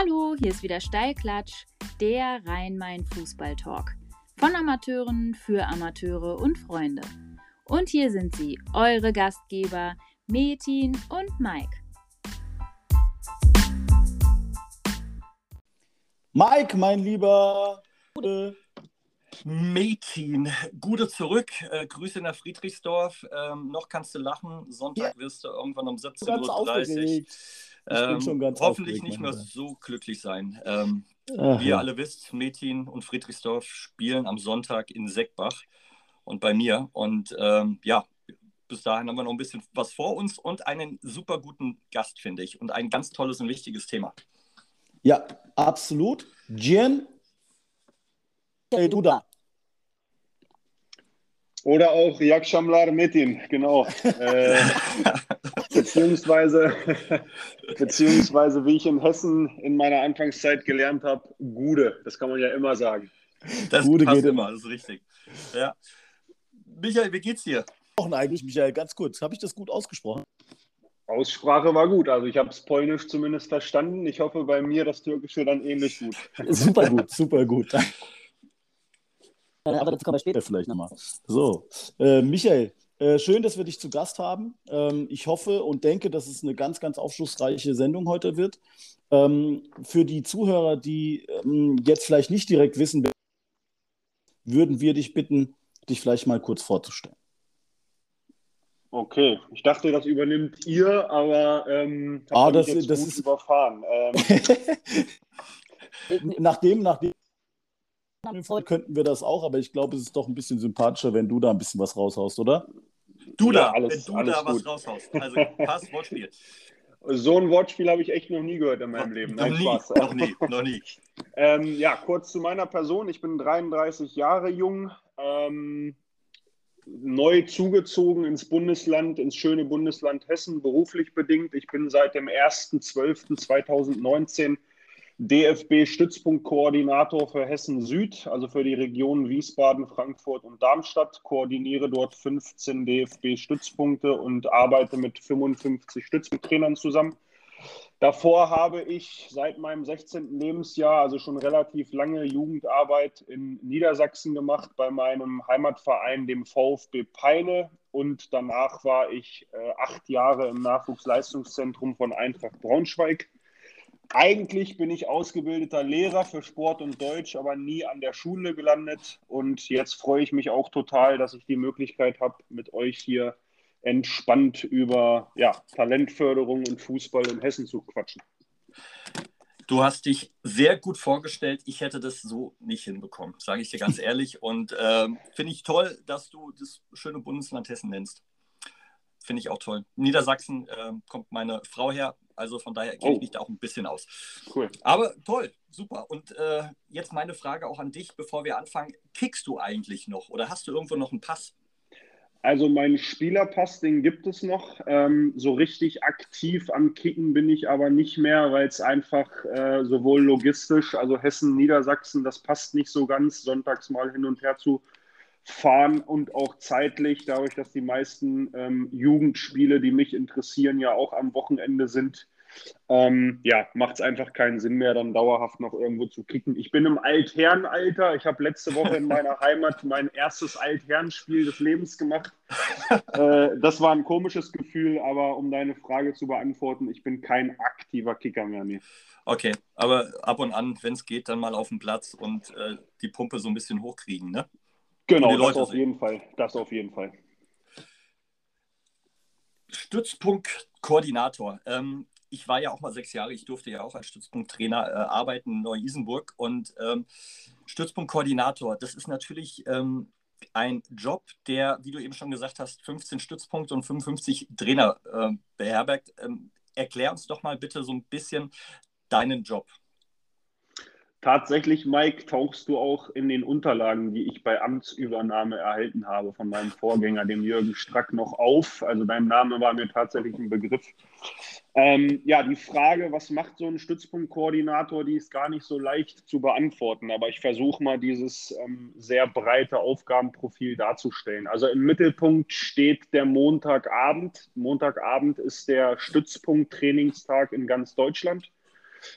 Hallo, hier ist wieder Steilklatsch, der Rhein-Main-Fußball-Talk. Von Amateuren für Amateure und Freunde. Und hier sind sie, eure Gastgeber Metin und Mike. Mike, mein Lieber. Metin, Gute zurück. Äh, Grüße nach Friedrichsdorf. Ähm, noch kannst du lachen. Sonntag ja. wirst du irgendwann um 17.30 Uhr. Ähm, hoffentlich nicht mehr so glücklich sein. Ähm, wie ihr alle wisst, Metin und Friedrichsdorf spielen am Sonntag in Seckbach und bei mir. Und ähm, ja, bis dahin haben wir noch ein bisschen was vor uns und einen super guten Gast, finde ich. Und ein ganz tolles und wichtiges Thema. Ja, absolut. Gian, hey, du da. Oder auch Yakshamlar Metin, genau. äh, beziehungsweise, beziehungsweise, wie ich in Hessen in meiner Anfangszeit gelernt habe, Gude. Das kann man ja immer sagen. Das Gude passt geht immer, das ist richtig. Ja. Michael, wie geht's dir? Eigentlich, Michael, ganz kurz. Habe ich das gut ausgesprochen? Aussprache war gut. Also ich habe es polnisch zumindest verstanden. Ich hoffe bei mir das Türkische dann ähnlich gut. super gut, super gut. Aber das kommen wir später vielleicht nochmal. So, äh, Michael, äh, schön, dass wir dich zu Gast haben. Ähm, ich hoffe und denke, dass es eine ganz, ganz aufschlussreiche Sendung heute wird. Ähm, für die Zuhörer, die ähm, jetzt vielleicht nicht direkt wissen, würden wir dich bitten, dich vielleicht mal kurz vorzustellen. Okay, ich dachte, das übernimmt ihr, aber ähm, ah, das, das ist überfahren. Ähm, nachdem, nachdem könnten wir das auch, aber ich glaube, es ist doch ein bisschen sympathischer, wenn du da ein bisschen was raushaust, oder? Du da, ja, alles, wenn du da gut. was raushaust. Also passt Wortspiel. So ein Wortspiel habe ich echt noch nie gehört in meinem Leben. Nein, noch, Spaß. Nie, noch nie, noch nie. ähm, ja, kurz zu meiner Person. Ich bin 33 Jahre jung, ähm, neu zugezogen ins Bundesland, ins schöne Bundesland Hessen, beruflich bedingt. Ich bin seit dem 1.12.2019 DFB-Stützpunktkoordinator für Hessen Süd, also für die Regionen Wiesbaden, Frankfurt und Darmstadt, koordiniere dort 15 DFB-Stützpunkte und arbeite mit 55 Stützpunkttrainern zusammen. Davor habe ich seit meinem 16. Lebensjahr, also schon relativ lange Jugendarbeit in Niedersachsen gemacht, bei meinem Heimatverein, dem VfB Peine. Und danach war ich äh, acht Jahre im Nachwuchsleistungszentrum von Eintracht Braunschweig eigentlich bin ich ausgebildeter Lehrer für Sport und Deutsch, aber nie an der Schule gelandet. Und jetzt freue ich mich auch total, dass ich die Möglichkeit habe, mit euch hier entspannt über ja, Talentförderung und Fußball in Hessen zu quatschen. Du hast dich sehr gut vorgestellt. Ich hätte das so nicht hinbekommen, sage ich dir ganz ehrlich. Und äh, finde ich toll, dass du das schöne Bundesland Hessen nennst. Finde ich auch toll. Niedersachsen äh, kommt meine Frau her, also von daher kenne ich oh. mich da auch ein bisschen aus. Cool. Aber toll, super. Und äh, jetzt meine Frage auch an dich, bevor wir anfangen. Kickst du eigentlich noch oder hast du irgendwo noch einen Pass? Also meinen Spielerpass, den gibt es noch. Ähm, so richtig aktiv am Kicken bin ich aber nicht mehr, weil es einfach äh, sowohl logistisch, also Hessen, Niedersachsen, das passt nicht so ganz, sonntags mal hin und her zu fahren und auch zeitlich, dadurch, dass die meisten ähm, Jugendspiele, die mich interessieren, ja auch am Wochenende sind, ähm, ja, macht es einfach keinen Sinn mehr, dann dauerhaft noch irgendwo zu kicken. Ich bin im Altherrenalter. Ich habe letzte Woche in meiner Heimat mein erstes Altherrenspiel des Lebens gemacht. Äh, das war ein komisches Gefühl, aber um deine Frage zu beantworten, ich bin kein aktiver Kicker mehr. Nee. Okay, aber ab und an, wenn es geht, dann mal auf den Platz und äh, die Pumpe so ein bisschen hochkriegen, ne? Genau, das auf sehen. jeden Fall. Das auf jeden Fall. Stützpunktkoordinator. Ähm, ich war ja auch mal sechs Jahre, ich durfte ja auch als Stützpunkttrainer äh, arbeiten in Neu-Isenburg und ähm, Stützpunktkoordinator, das ist natürlich ähm, ein Job, der, wie du eben schon gesagt hast, 15 Stützpunkte und 55 Trainer äh, beherbergt. Ähm, erklär uns doch mal bitte so ein bisschen deinen Job. Tatsächlich, Mike, tauchst du auch in den Unterlagen, die ich bei Amtsübernahme erhalten habe von meinem Vorgänger, dem Jürgen Strack, noch auf. Also dein Name war mir tatsächlich ein Begriff. Ähm, ja, die Frage, was macht so ein Stützpunktkoordinator, die ist gar nicht so leicht zu beantworten, aber ich versuche mal dieses ähm, sehr breite Aufgabenprofil darzustellen. Also im Mittelpunkt steht der Montagabend. Montagabend ist der Stützpunkt-Trainingstag in ganz Deutschland.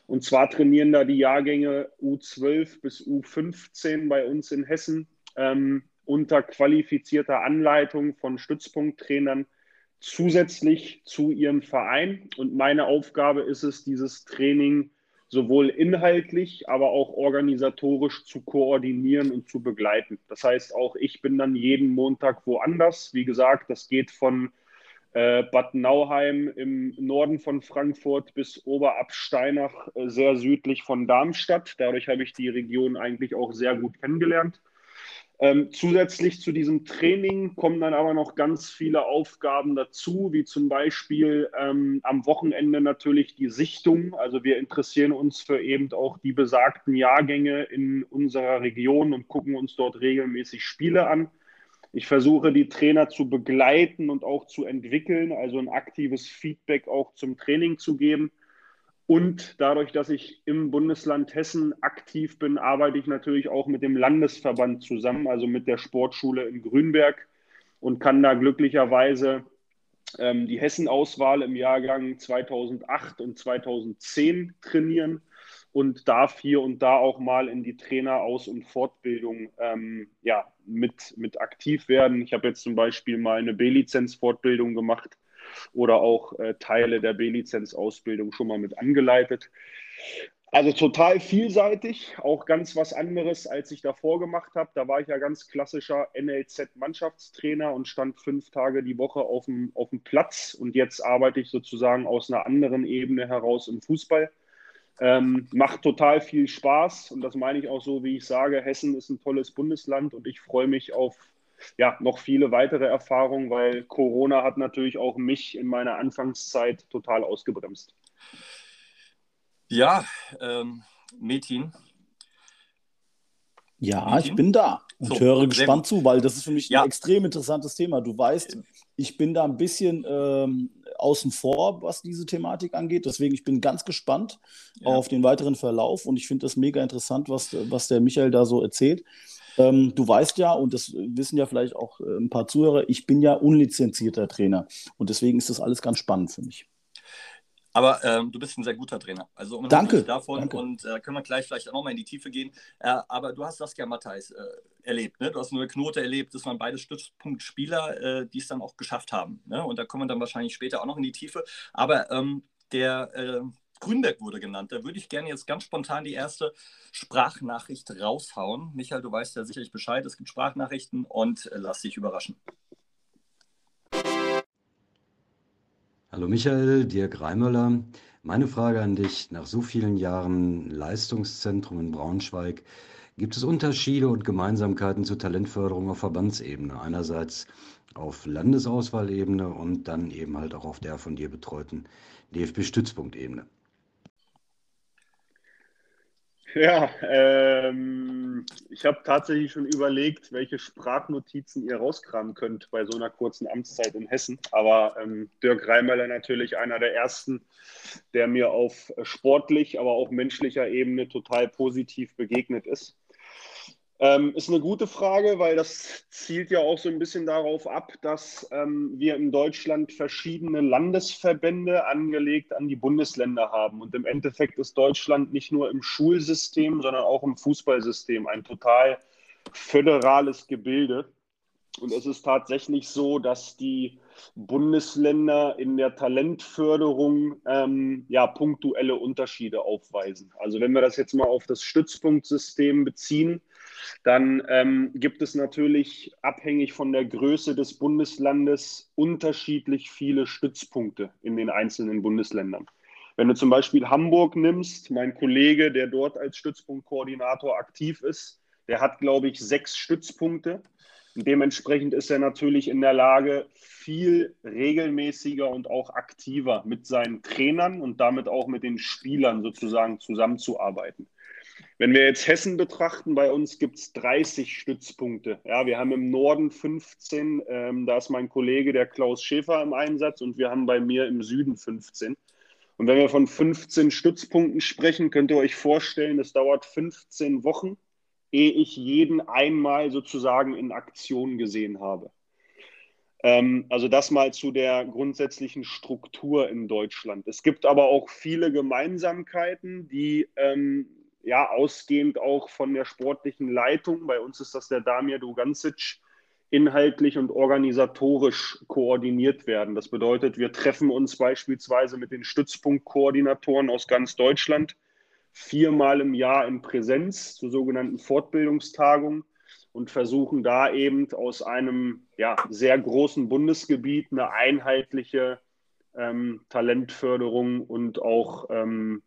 Und zwar trainieren da die Jahrgänge U12 bis U15 bei uns in Hessen ähm, unter qualifizierter Anleitung von Stützpunkttrainern zusätzlich zu ihrem Verein. Und meine Aufgabe ist es, dieses Training sowohl inhaltlich, aber auch organisatorisch zu koordinieren und zu begleiten. Das heißt, auch ich bin dann jeden Montag woanders. Wie gesagt, das geht von äh, Bad Nauheim im Norden von Frankfurt bis Oberabsteinach, äh, sehr südlich von Darmstadt. Dadurch habe ich die Region eigentlich auch sehr gut kennengelernt. Ähm, zusätzlich zu diesem Training kommen dann aber noch ganz viele Aufgaben dazu, wie zum Beispiel ähm, am Wochenende natürlich die Sichtung. Also wir interessieren uns für eben auch die besagten Jahrgänge in unserer Region und gucken uns dort regelmäßig Spiele an. Ich versuche, die Trainer zu begleiten und auch zu entwickeln, also ein aktives Feedback auch zum Training zu geben. Und dadurch, dass ich im Bundesland Hessen aktiv bin, arbeite ich natürlich auch mit dem Landesverband zusammen, also mit der Sportschule in Grünberg und kann da glücklicherweise ähm, die Hessen-Auswahl im Jahrgang 2008 und 2010 trainieren und darf hier und da auch mal in die Traineraus- und Fortbildung ähm, ja, mit, mit aktiv werden. Ich habe jetzt zum Beispiel mal eine B-Lizenz-Fortbildung gemacht oder auch äh, Teile der B-Lizenz-Ausbildung schon mal mit angeleitet. Also total vielseitig, auch ganz was anderes, als ich davor gemacht habe. Da war ich ja ganz klassischer NLZ-Mannschaftstrainer und stand fünf Tage die Woche auf dem, auf dem Platz. Und jetzt arbeite ich sozusagen aus einer anderen Ebene heraus im Fußball. Ähm, macht total viel Spaß und das meine ich auch so, wie ich sage. Hessen ist ein tolles Bundesland und ich freue mich auf ja, noch viele weitere Erfahrungen, weil Corona hat natürlich auch mich in meiner Anfangszeit total ausgebremst. Ja, ähm, Metin. Ja, Metin? ich bin da und so, höre gespannt zu, weil das ist für mich ja. ein extrem interessantes Thema. Du weißt, ich bin da ein bisschen ähm, außen vor, was diese Thematik angeht. Deswegen, ich bin ganz gespannt ja. auf den weiteren Verlauf und ich finde das mega interessant, was, was der Michael da so erzählt. Ähm, du weißt ja, und das wissen ja vielleicht auch äh, ein paar Zuhörer, ich bin ja unlizenzierter Trainer und deswegen ist das alles ganz spannend für mich. Aber ähm, du bist ein sehr guter Trainer. Also danke, davon danke. und äh, können wir gleich vielleicht auch nochmal in die Tiefe gehen. Äh, aber du hast Saskia Matthijs äh, erlebt, ne? Du hast nur eine Knote erlebt, das waren beide Stützpunktspieler, äh, die es dann auch geschafft haben. Ne? Und da kommen wir dann wahrscheinlich später auch noch in die Tiefe. Aber ähm, der äh, Grünberg wurde genannt. Da würde ich gerne jetzt ganz spontan die erste Sprachnachricht raushauen. Michael, du weißt ja sicherlich Bescheid, es gibt Sprachnachrichten und äh, lass dich überraschen. Hallo Michael, Dirk Reimöller. Meine Frage an dich, nach so vielen Jahren Leistungszentrum in Braunschweig, gibt es Unterschiede und Gemeinsamkeiten zur Talentförderung auf Verbandsebene? Einerseits auf Landesauswahlebene und dann eben halt auch auf der von dir betreuten DFB-Stützpunktebene. Ja, ähm, ich habe tatsächlich schon überlegt, welche Sprachnotizen ihr rauskramen könnt bei so einer kurzen Amtszeit in Hessen. Aber ähm, Dirk Reimeller natürlich einer der ersten, der mir auf sportlich, aber auch menschlicher Ebene total positiv begegnet ist. Ähm, ist eine gute Frage, weil das zielt ja auch so ein bisschen darauf ab, dass ähm, wir in Deutschland verschiedene Landesverbände angelegt an die Bundesländer haben. Und im Endeffekt ist Deutschland nicht nur im Schulsystem, sondern auch im Fußballsystem ein total föderales Gebilde. Und es ist tatsächlich so, dass die Bundesländer in der Talentförderung ähm, ja punktuelle Unterschiede aufweisen. Also wenn wir das jetzt mal auf das Stützpunktsystem beziehen, dann ähm, gibt es natürlich abhängig von der Größe des Bundeslandes unterschiedlich viele Stützpunkte in den einzelnen Bundesländern. Wenn du zum Beispiel Hamburg nimmst, mein Kollege, der dort als Stützpunktkoordinator aktiv ist, der hat, glaube ich, sechs Stützpunkte. Und dementsprechend ist er natürlich in der Lage, viel regelmäßiger und auch aktiver mit seinen Trainern und damit auch mit den Spielern sozusagen zusammenzuarbeiten. Wenn wir jetzt Hessen betrachten, bei uns gibt es 30 Stützpunkte. Ja, wir haben im Norden 15, ähm, da ist mein Kollege, der Klaus Schäfer, im Einsatz und wir haben bei mir im Süden 15. Und wenn wir von 15 Stützpunkten sprechen, könnt ihr euch vorstellen, es dauert 15 Wochen, ehe ich jeden einmal sozusagen in Aktion gesehen habe. Ähm, also das mal zu der grundsätzlichen Struktur in Deutschland. Es gibt aber auch viele Gemeinsamkeiten, die ähm, ja ausgehend auch von der sportlichen Leitung, bei uns ist das der Damir Dugancic, inhaltlich und organisatorisch koordiniert werden. Das bedeutet, wir treffen uns beispielsweise mit den Stützpunktkoordinatoren aus ganz Deutschland viermal im Jahr in Präsenz zu sogenannten Fortbildungstagungen und versuchen da eben aus einem ja, sehr großen Bundesgebiet eine einheitliche ähm, Talentförderung und auch ähm,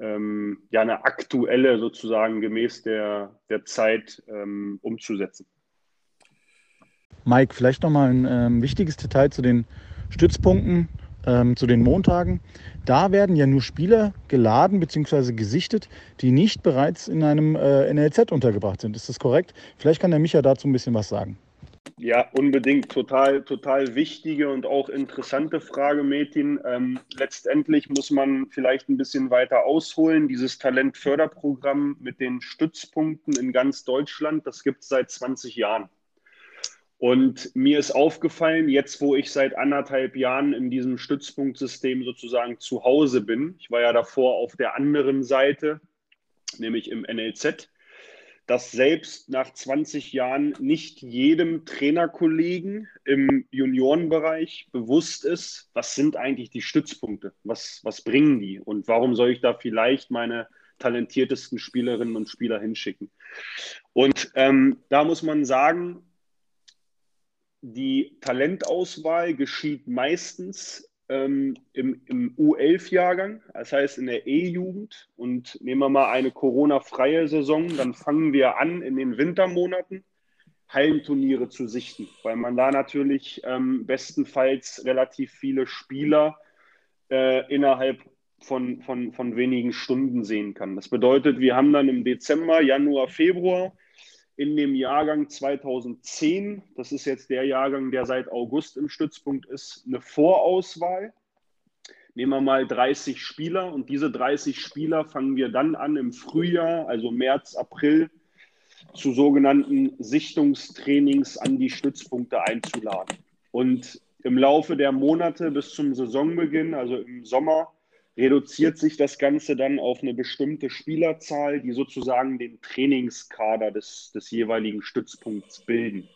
ähm, ja, eine aktuelle sozusagen gemäß der, der Zeit ähm, umzusetzen. Mike, vielleicht nochmal ein ähm, wichtiges Detail zu den Stützpunkten, ähm, zu den Montagen. Da werden ja nur Spieler geladen bzw. gesichtet, die nicht bereits in einem äh, NLZ untergebracht sind. Ist das korrekt? Vielleicht kann der Micha dazu ein bisschen was sagen. Ja, unbedingt. Total, total wichtige und auch interessante Frage, Metin. Ähm, letztendlich muss man vielleicht ein bisschen weiter ausholen. Dieses Talentförderprogramm mit den Stützpunkten in ganz Deutschland, das gibt es seit 20 Jahren. Und mir ist aufgefallen, jetzt wo ich seit anderthalb Jahren in diesem Stützpunktsystem sozusagen zu Hause bin, ich war ja davor auf der anderen Seite, nämlich im NLZ, dass selbst nach 20 Jahren nicht jedem Trainerkollegen im Juniorenbereich bewusst ist, was sind eigentlich die Stützpunkte, was, was bringen die und warum soll ich da vielleicht meine talentiertesten Spielerinnen und Spieler hinschicken. Und ähm, da muss man sagen, die Talentauswahl geschieht meistens ähm, im, im U11-Jahrgang, das heißt in der E-Jugend. Und nehmen wir mal eine Corona-freie Saison, dann fangen wir an, in den Wintermonaten Hallenturniere zu sichten, weil man da natürlich ähm, bestenfalls relativ viele Spieler äh, innerhalb von, von, von wenigen Stunden sehen kann. Das bedeutet, wir haben dann im Dezember, Januar, Februar in dem Jahrgang 2010, das ist jetzt der Jahrgang, der seit August im Stützpunkt ist, eine Vorauswahl. Nehmen wir mal 30 Spieler und diese 30 Spieler fangen wir dann an im Frühjahr, also März, April, zu sogenannten Sichtungstrainings an die Stützpunkte einzuladen. Und im Laufe der Monate bis zum Saisonbeginn, also im Sommer, reduziert sich das Ganze dann auf eine bestimmte Spielerzahl, die sozusagen den Trainingskader des, des jeweiligen Stützpunkts bilden.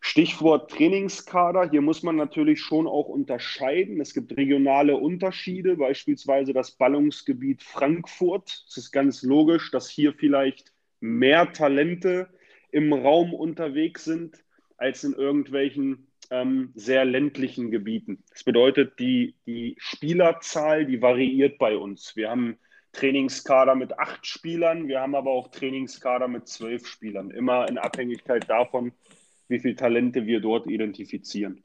Stichwort Trainingskader, hier muss man natürlich schon auch unterscheiden. Es gibt regionale Unterschiede, beispielsweise das Ballungsgebiet Frankfurt. Es ist ganz logisch, dass hier vielleicht mehr Talente im Raum unterwegs sind als in irgendwelchen ähm, sehr ländlichen Gebieten. Das bedeutet, die, die Spielerzahl, die variiert bei uns. Wir haben Trainingskader mit acht Spielern, wir haben aber auch Trainingskader mit zwölf Spielern, immer in Abhängigkeit davon, wie viele Talente wir dort identifizieren.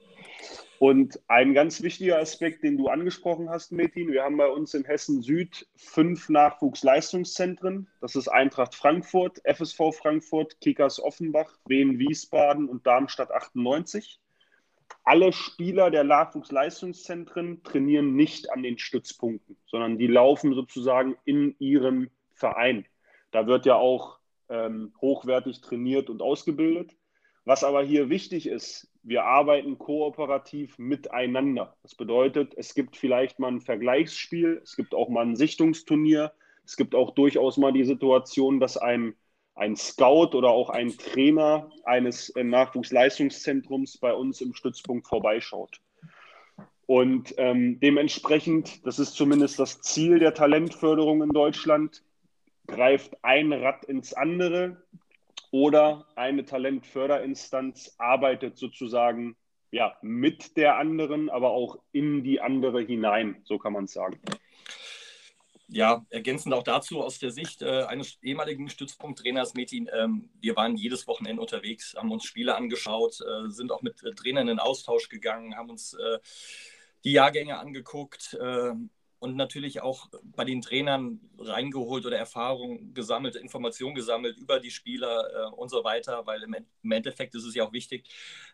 Und ein ganz wichtiger Aspekt, den du angesprochen hast, Metin, wir haben bei uns in Hessen Süd fünf Nachwuchsleistungszentren. Das ist Eintracht Frankfurt, FSV Frankfurt, Kickers Offenbach, Wien Wiesbaden und Darmstadt 98 alle Spieler der Nachwuchsleistungszentren trainieren nicht an den Stützpunkten, sondern die laufen sozusagen in ihrem Verein. Da wird ja auch ähm, hochwertig trainiert und ausgebildet. Was aber hier wichtig ist, wir arbeiten kooperativ miteinander. Das bedeutet, es gibt vielleicht mal ein Vergleichsspiel, es gibt auch mal ein Sichtungsturnier, es gibt auch durchaus mal die Situation, dass ein ein Scout oder auch ein Trainer eines äh, Nachwuchsleistungszentrums bei uns im Stützpunkt vorbeischaut. Und ähm, dementsprechend, das ist zumindest das Ziel der Talentförderung in Deutschland, greift ein Rad ins andere oder eine Talentförderinstanz arbeitet sozusagen ja, mit der anderen, aber auch in die andere hinein, so kann man es sagen ja, ergänzend auch dazu aus der Sicht äh, eines ehemaligen Stützpunkttrainers, Metin, ähm, wir waren jedes Wochenende unterwegs, haben uns Spiele angeschaut, äh, sind auch mit äh, Trainern in Austausch gegangen, haben uns äh, die Jahrgänge angeguckt äh, und natürlich auch bei den Trainern reingeholt oder Erfahrungen gesammelt, Informationen gesammelt über die Spieler äh, und so weiter, weil im, im, Endeffekt ist es ja auch wichtig.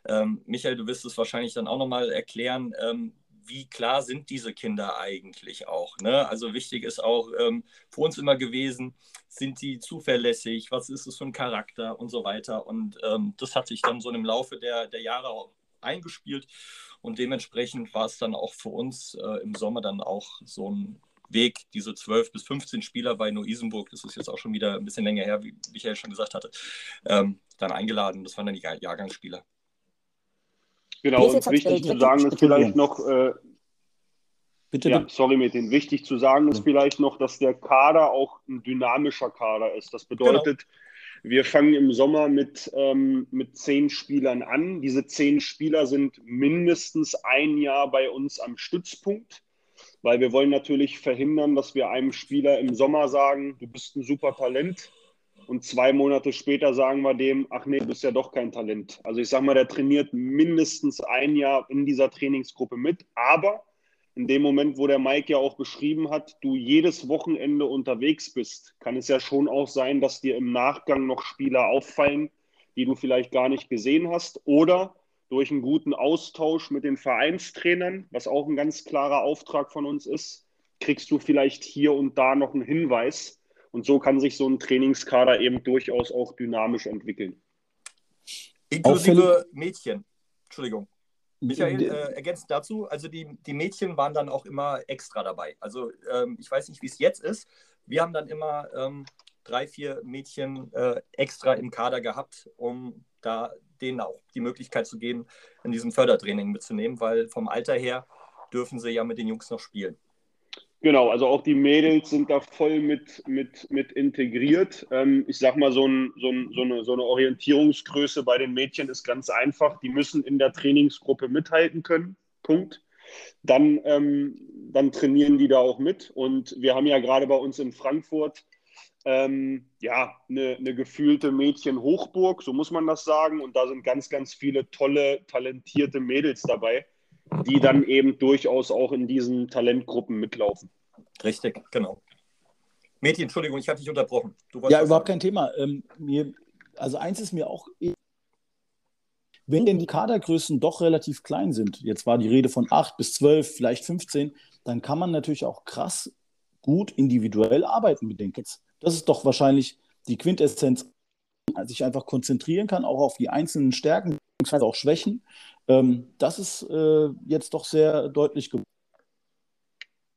Ähm, Michael, du wirst es wahrscheinlich dann auch nochmal erklären ähm, wie klar sind diese Kinder eigentlich auch. Ne? Also wichtig ist auch ähm, für uns immer gewesen, sind die zuverlässig, was ist es für ein Charakter und so weiter. Und ähm, das hat sich dann so im Laufe der, der Jahre eingespielt. Und dementsprechend war es dann auch für uns äh, im Sommer dann auch so ein Weg, diese 12 bis 15 Spieler bei Neu-Isenburg, das ist jetzt auch schon wieder ein bisschen länger her, wie Michael schon gesagt hatte, ähm, dann eingeladen. Das waren dann die Jahrgangsspieler. Genau, und wichtig zu sagen ist vielleicht noch, äh, Bitte, ja, sorry mit den. Wichtig zu sagen ist vielleicht noch, dass der Kader auch ein dynamischer Kader ist. Das bedeutet, genau. wir fangen im Sommer mit, ähm, mit zehn Spielern an. Diese zehn Spieler sind mindestens ein Jahr bei uns am Stützpunkt, weil wir wollen natürlich verhindern, dass wir einem Spieler im Sommer sagen, du bist ein super Talent. Und zwei Monate später sagen wir dem, ach nee, du bist ja doch kein Talent. Also ich sage mal, der trainiert mindestens ein Jahr in dieser Trainingsgruppe mit, aber in dem Moment, wo der Mike ja auch beschrieben hat, du jedes Wochenende unterwegs bist, kann es ja schon auch sein, dass dir im Nachgang noch Spieler auffallen, die du vielleicht gar nicht gesehen hast oder durch einen guten Austausch mit den Vereinstrainern, was auch ein ganz klarer Auftrag von uns ist, kriegst du vielleicht hier und da noch einen Hinweis. Und so kann sich so ein Trainingskader eben durchaus auch dynamisch entwickeln. Inklusive Mädchen. Entschuldigung. Michael, äh, ergänzend dazu, also die, die Mädchen waren dann auch immer extra dabei. Also ähm, ich weiß nicht, wie es jetzt ist. Wir haben dann immer ähm, drei, vier Mädchen äh, extra im Kader gehabt, um da denen auch die Möglichkeit zu geben, in diesem Fördertraining mitzunehmen, weil vom Alter her dürfen sie ja mit den Jungs noch spielen. Genau, also auch die Mädels sind da voll mit, mit, mit integriert. Ähm, ich sag mal, so, ein, so, ein, so, eine, so eine Orientierungsgröße bei den Mädchen ist ganz einfach. Die müssen in der Trainingsgruppe mithalten können. Punkt. Dann, ähm, dann trainieren die da auch mit. Und wir haben ja gerade bei uns in Frankfurt ähm, ja, eine, eine gefühlte Mädchenhochburg, so muss man das sagen. Und da sind ganz, ganz viele tolle, talentierte Mädels dabei die dann eben durchaus auch in diesen Talentgruppen mitlaufen. Richtig, genau. Mädchen, Entschuldigung, ich habe dich unterbrochen. ja, überhaupt sagen. kein Thema. Ähm, mir, also eins ist mir auch, wenn denn die Kadergrößen doch relativ klein sind, jetzt war die Rede von 8 bis 12, vielleicht 15, dann kann man natürlich auch krass gut individuell arbeiten mit den Kids. Das ist doch wahrscheinlich die Quintessenz, sich einfach konzentrieren kann, auch auf die einzelnen Stärken bzw. auch Schwächen ähm, das ist äh, jetzt doch sehr deutlich geworden.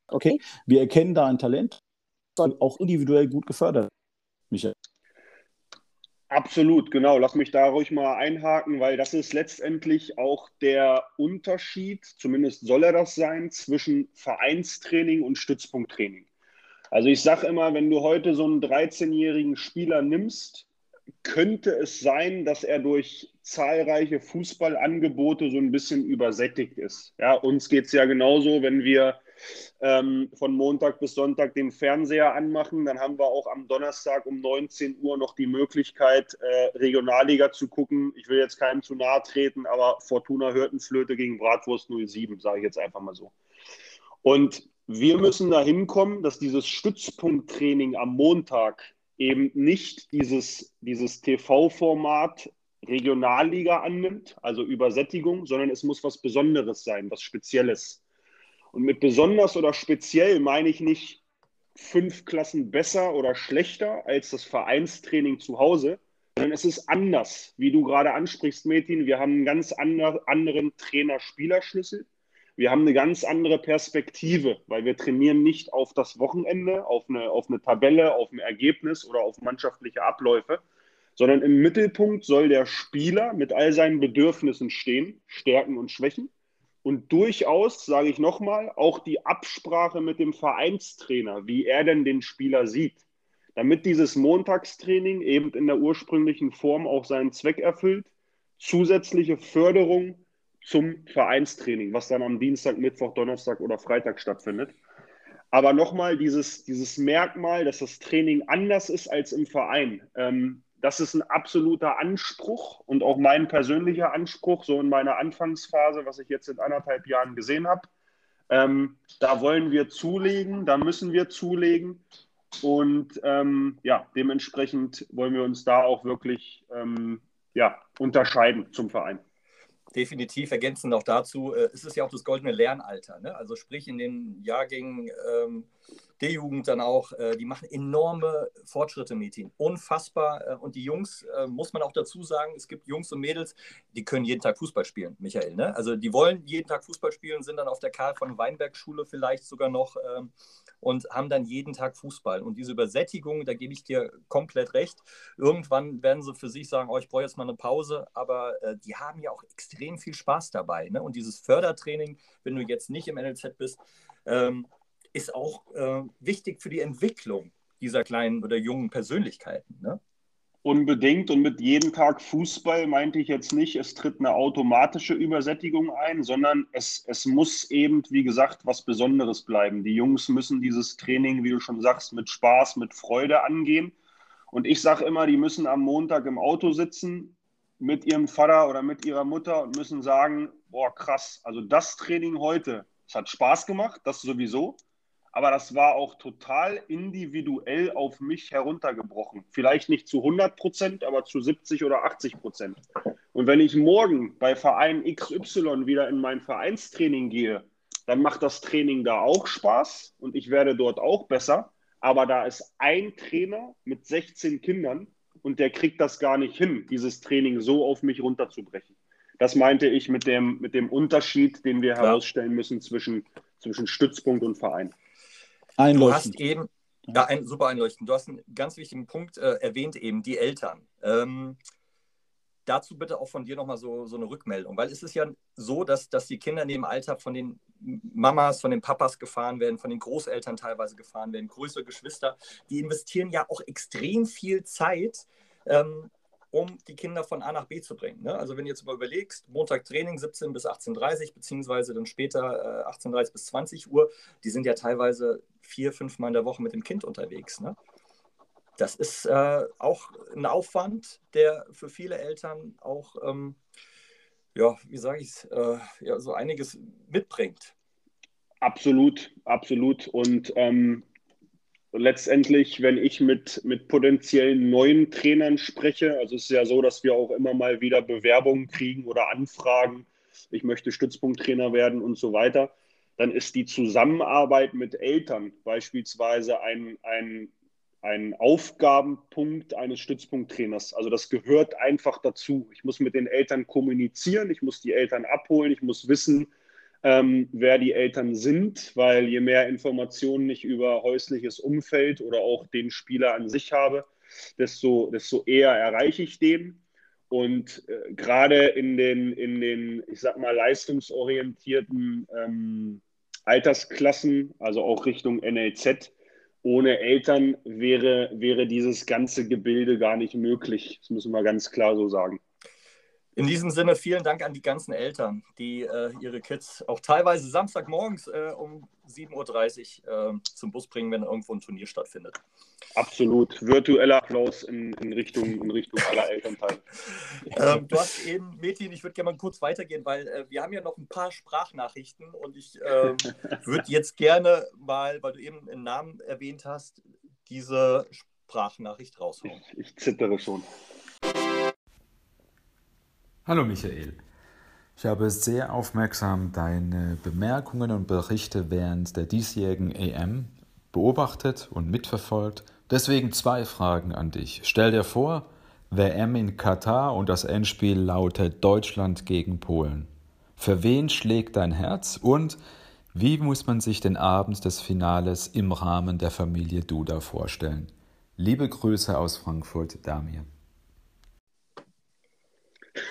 Okay, wir erkennen da ein Talent, auch individuell gut gefördert. Michael. Absolut, genau. Lass mich da ruhig mal einhaken, weil das ist letztendlich auch der Unterschied, zumindest soll er das sein, zwischen Vereinstraining und Stützpunkttraining. Also ich sage immer, wenn du heute so einen 13-jährigen Spieler nimmst, könnte es sein, dass er durch zahlreiche Fußballangebote so ein bisschen übersättigt ist. Ja, uns geht es ja genauso, wenn wir ähm, von Montag bis Sonntag den Fernseher anmachen, dann haben wir auch am Donnerstag um 19 Uhr noch die Möglichkeit, äh, Regionalliga zu gucken. Ich will jetzt keinem zu nahe treten, aber Fortuna Hürtenflöte gegen Bratwurst 07, sage ich jetzt einfach mal so. Und wir müssen da hinkommen, dass dieses Stützpunkttraining am Montag eben nicht dieses, dieses TV-Format Regionalliga annimmt, also Übersättigung, sondern es muss was Besonderes sein, was Spezielles. Und mit besonders oder speziell meine ich nicht fünf Klassen besser oder schlechter als das Vereinstraining zu Hause, sondern es ist anders, wie du gerade ansprichst, Metin. Wir haben einen ganz anderen Trainer-Spielerschlüssel. Wir haben eine ganz andere Perspektive, weil wir trainieren nicht auf das Wochenende, auf eine, auf eine Tabelle, auf ein Ergebnis oder auf mannschaftliche Abläufe, sondern im Mittelpunkt soll der Spieler mit all seinen Bedürfnissen stehen, Stärken und Schwächen. Und durchaus, sage ich nochmal, auch die Absprache mit dem Vereinstrainer, wie er denn den Spieler sieht, damit dieses Montagstraining eben in der ursprünglichen Form auch seinen Zweck erfüllt. Zusätzliche Förderung zum Vereinstraining, was dann am Dienstag, Mittwoch, Donnerstag oder Freitag stattfindet. Aber nochmal dieses, dieses Merkmal, dass das Training anders ist als im Verein. Ähm, das ist ein absoluter Anspruch und auch mein persönlicher Anspruch, so in meiner Anfangsphase, was ich jetzt in anderthalb Jahren gesehen habe. Ähm, da wollen wir zulegen, da müssen wir zulegen. Und ähm, ja, dementsprechend wollen wir uns da auch wirklich ähm, ja, unterscheiden zum Verein definitiv ergänzend noch dazu, äh, ist es ja auch das goldene Lernalter. Ne? Also sprich in den Jahrgängen ähm, D-Jugend dann auch, äh, die machen enorme Fortschritte, Metin. Unfassbar. Äh, und die Jungs, äh, muss man auch dazu sagen, es gibt Jungs und Mädels, die können jeden Tag Fußball spielen, Michael. Ne? Also die wollen jeden Tag Fußball spielen, sind dann auf der Karl von Weinberg Schule vielleicht sogar noch ähm, und haben dann jeden Tag Fußball. Und diese Übersättigung, da gebe ich dir komplett recht. Irgendwann werden sie für sich sagen, oh, ich brauche jetzt mal eine Pause, aber die haben ja auch extrem viel Spaß dabei. Ne? Und dieses Fördertraining, wenn du jetzt nicht im NLZ bist, ähm, ist auch äh, wichtig für die Entwicklung dieser kleinen oder jungen Persönlichkeiten. Ne? Unbedingt und mit jedem Tag Fußball meinte ich jetzt nicht, es tritt eine automatische Übersättigung ein, sondern es, es muss eben, wie gesagt, was Besonderes bleiben. Die Jungs müssen dieses Training, wie du schon sagst, mit Spaß, mit Freude angehen. Und ich sage immer, die müssen am Montag im Auto sitzen mit ihrem Vater oder mit ihrer Mutter und müssen sagen, boah, krass, also das Training heute, es hat Spaß gemacht, das sowieso aber das war auch total individuell auf mich heruntergebrochen. Vielleicht nicht zu 100 Prozent, aber zu 70 oder 80 Prozent. Und wenn ich morgen bei Verein XY wieder in mein Vereinstraining gehe, dann macht das Training da auch Spaß und ich werde dort auch besser. Aber da ist ein Trainer mit 16 Kindern und der kriegt das gar nicht hin, dieses Training so auf mich runterzubrechen. Das meinte ich mit dem, mit dem Unterschied, den wir herausstellen müssen zwischen, zwischen Stützpunkt und Verein. Einleuchtend. Du hast eben, ja, ein, super einleuchtend. Du hast einen ganz wichtigen Punkt äh, erwähnt, eben die Eltern. Ähm, dazu bitte auch von dir nochmal so, so eine Rückmeldung, weil es ist ja so, dass, dass die Kinder in dem Alter von den Mamas, von den Papas gefahren werden, von den Großeltern teilweise gefahren werden, größere Geschwister, die investieren ja auch extrem viel Zeit ähm, um die Kinder von A nach B zu bringen. Ne? Also wenn du jetzt mal überlegst, Montag Training 17 bis 18.30 Uhr, beziehungsweise dann später äh, 18.30 bis 20 Uhr, die sind ja teilweise vier, fünf Mal in der Woche mit dem Kind unterwegs. Ne? Das ist äh, auch ein Aufwand, der für viele Eltern auch, ähm, ja, wie sage ich es, äh, ja, so einiges mitbringt. Absolut, absolut. Und ähm, letztendlich, wenn ich mit, mit potenziellen neuen Trainern spreche, also es ist ja so, dass wir auch immer mal wieder Bewerbungen kriegen oder Anfragen, ich möchte Stützpunkttrainer werden und so weiter, dann ist die Zusammenarbeit mit Eltern beispielsweise ein, ein, ein Aufgabenpunkt eines Stützpunkttrainers. Also das gehört einfach dazu. Ich muss mit den Eltern kommunizieren, ich muss die Eltern abholen, ich muss wissen, ähm, wer die Eltern sind, weil je mehr Informationen ich über häusliches Umfeld oder auch den Spieler an sich habe, desto, desto eher erreiche ich den. Und äh, gerade in den, in den, ich sag mal, leistungsorientierten ähm, Altersklassen, also auch Richtung NLZ, ohne Eltern wäre, wäre dieses ganze Gebilde gar nicht möglich. Das müssen wir ganz klar so sagen. In diesem Sinne vielen Dank an die ganzen Eltern, die äh, ihre Kids auch teilweise Samstagmorgens äh, um 7.30 Uhr äh, zum Bus bringen, wenn irgendwo ein Turnier stattfindet. Absolut. Virtueller Applaus in, in, Richtung, in Richtung aller Elternteile. ähm, du hast eben, Metin, ich würde gerne mal kurz weitergehen, weil äh, wir haben ja noch ein paar Sprachnachrichten und ich ähm, würde jetzt gerne mal, weil du eben einen Namen erwähnt hast, diese Sprachnachricht raushauen. Ich, ich zittere schon. Hallo Michael. Ich habe sehr aufmerksam deine Bemerkungen und Berichte während der diesjährigen EM beobachtet und mitverfolgt. Deswegen zwei Fragen an dich. Stell dir vor, WM in Katar und das Endspiel lautet Deutschland gegen Polen. Für wen schlägt dein Herz und wie muss man sich den Abend des Finales im Rahmen der Familie Duda vorstellen? Liebe Grüße aus Frankfurt, Damir.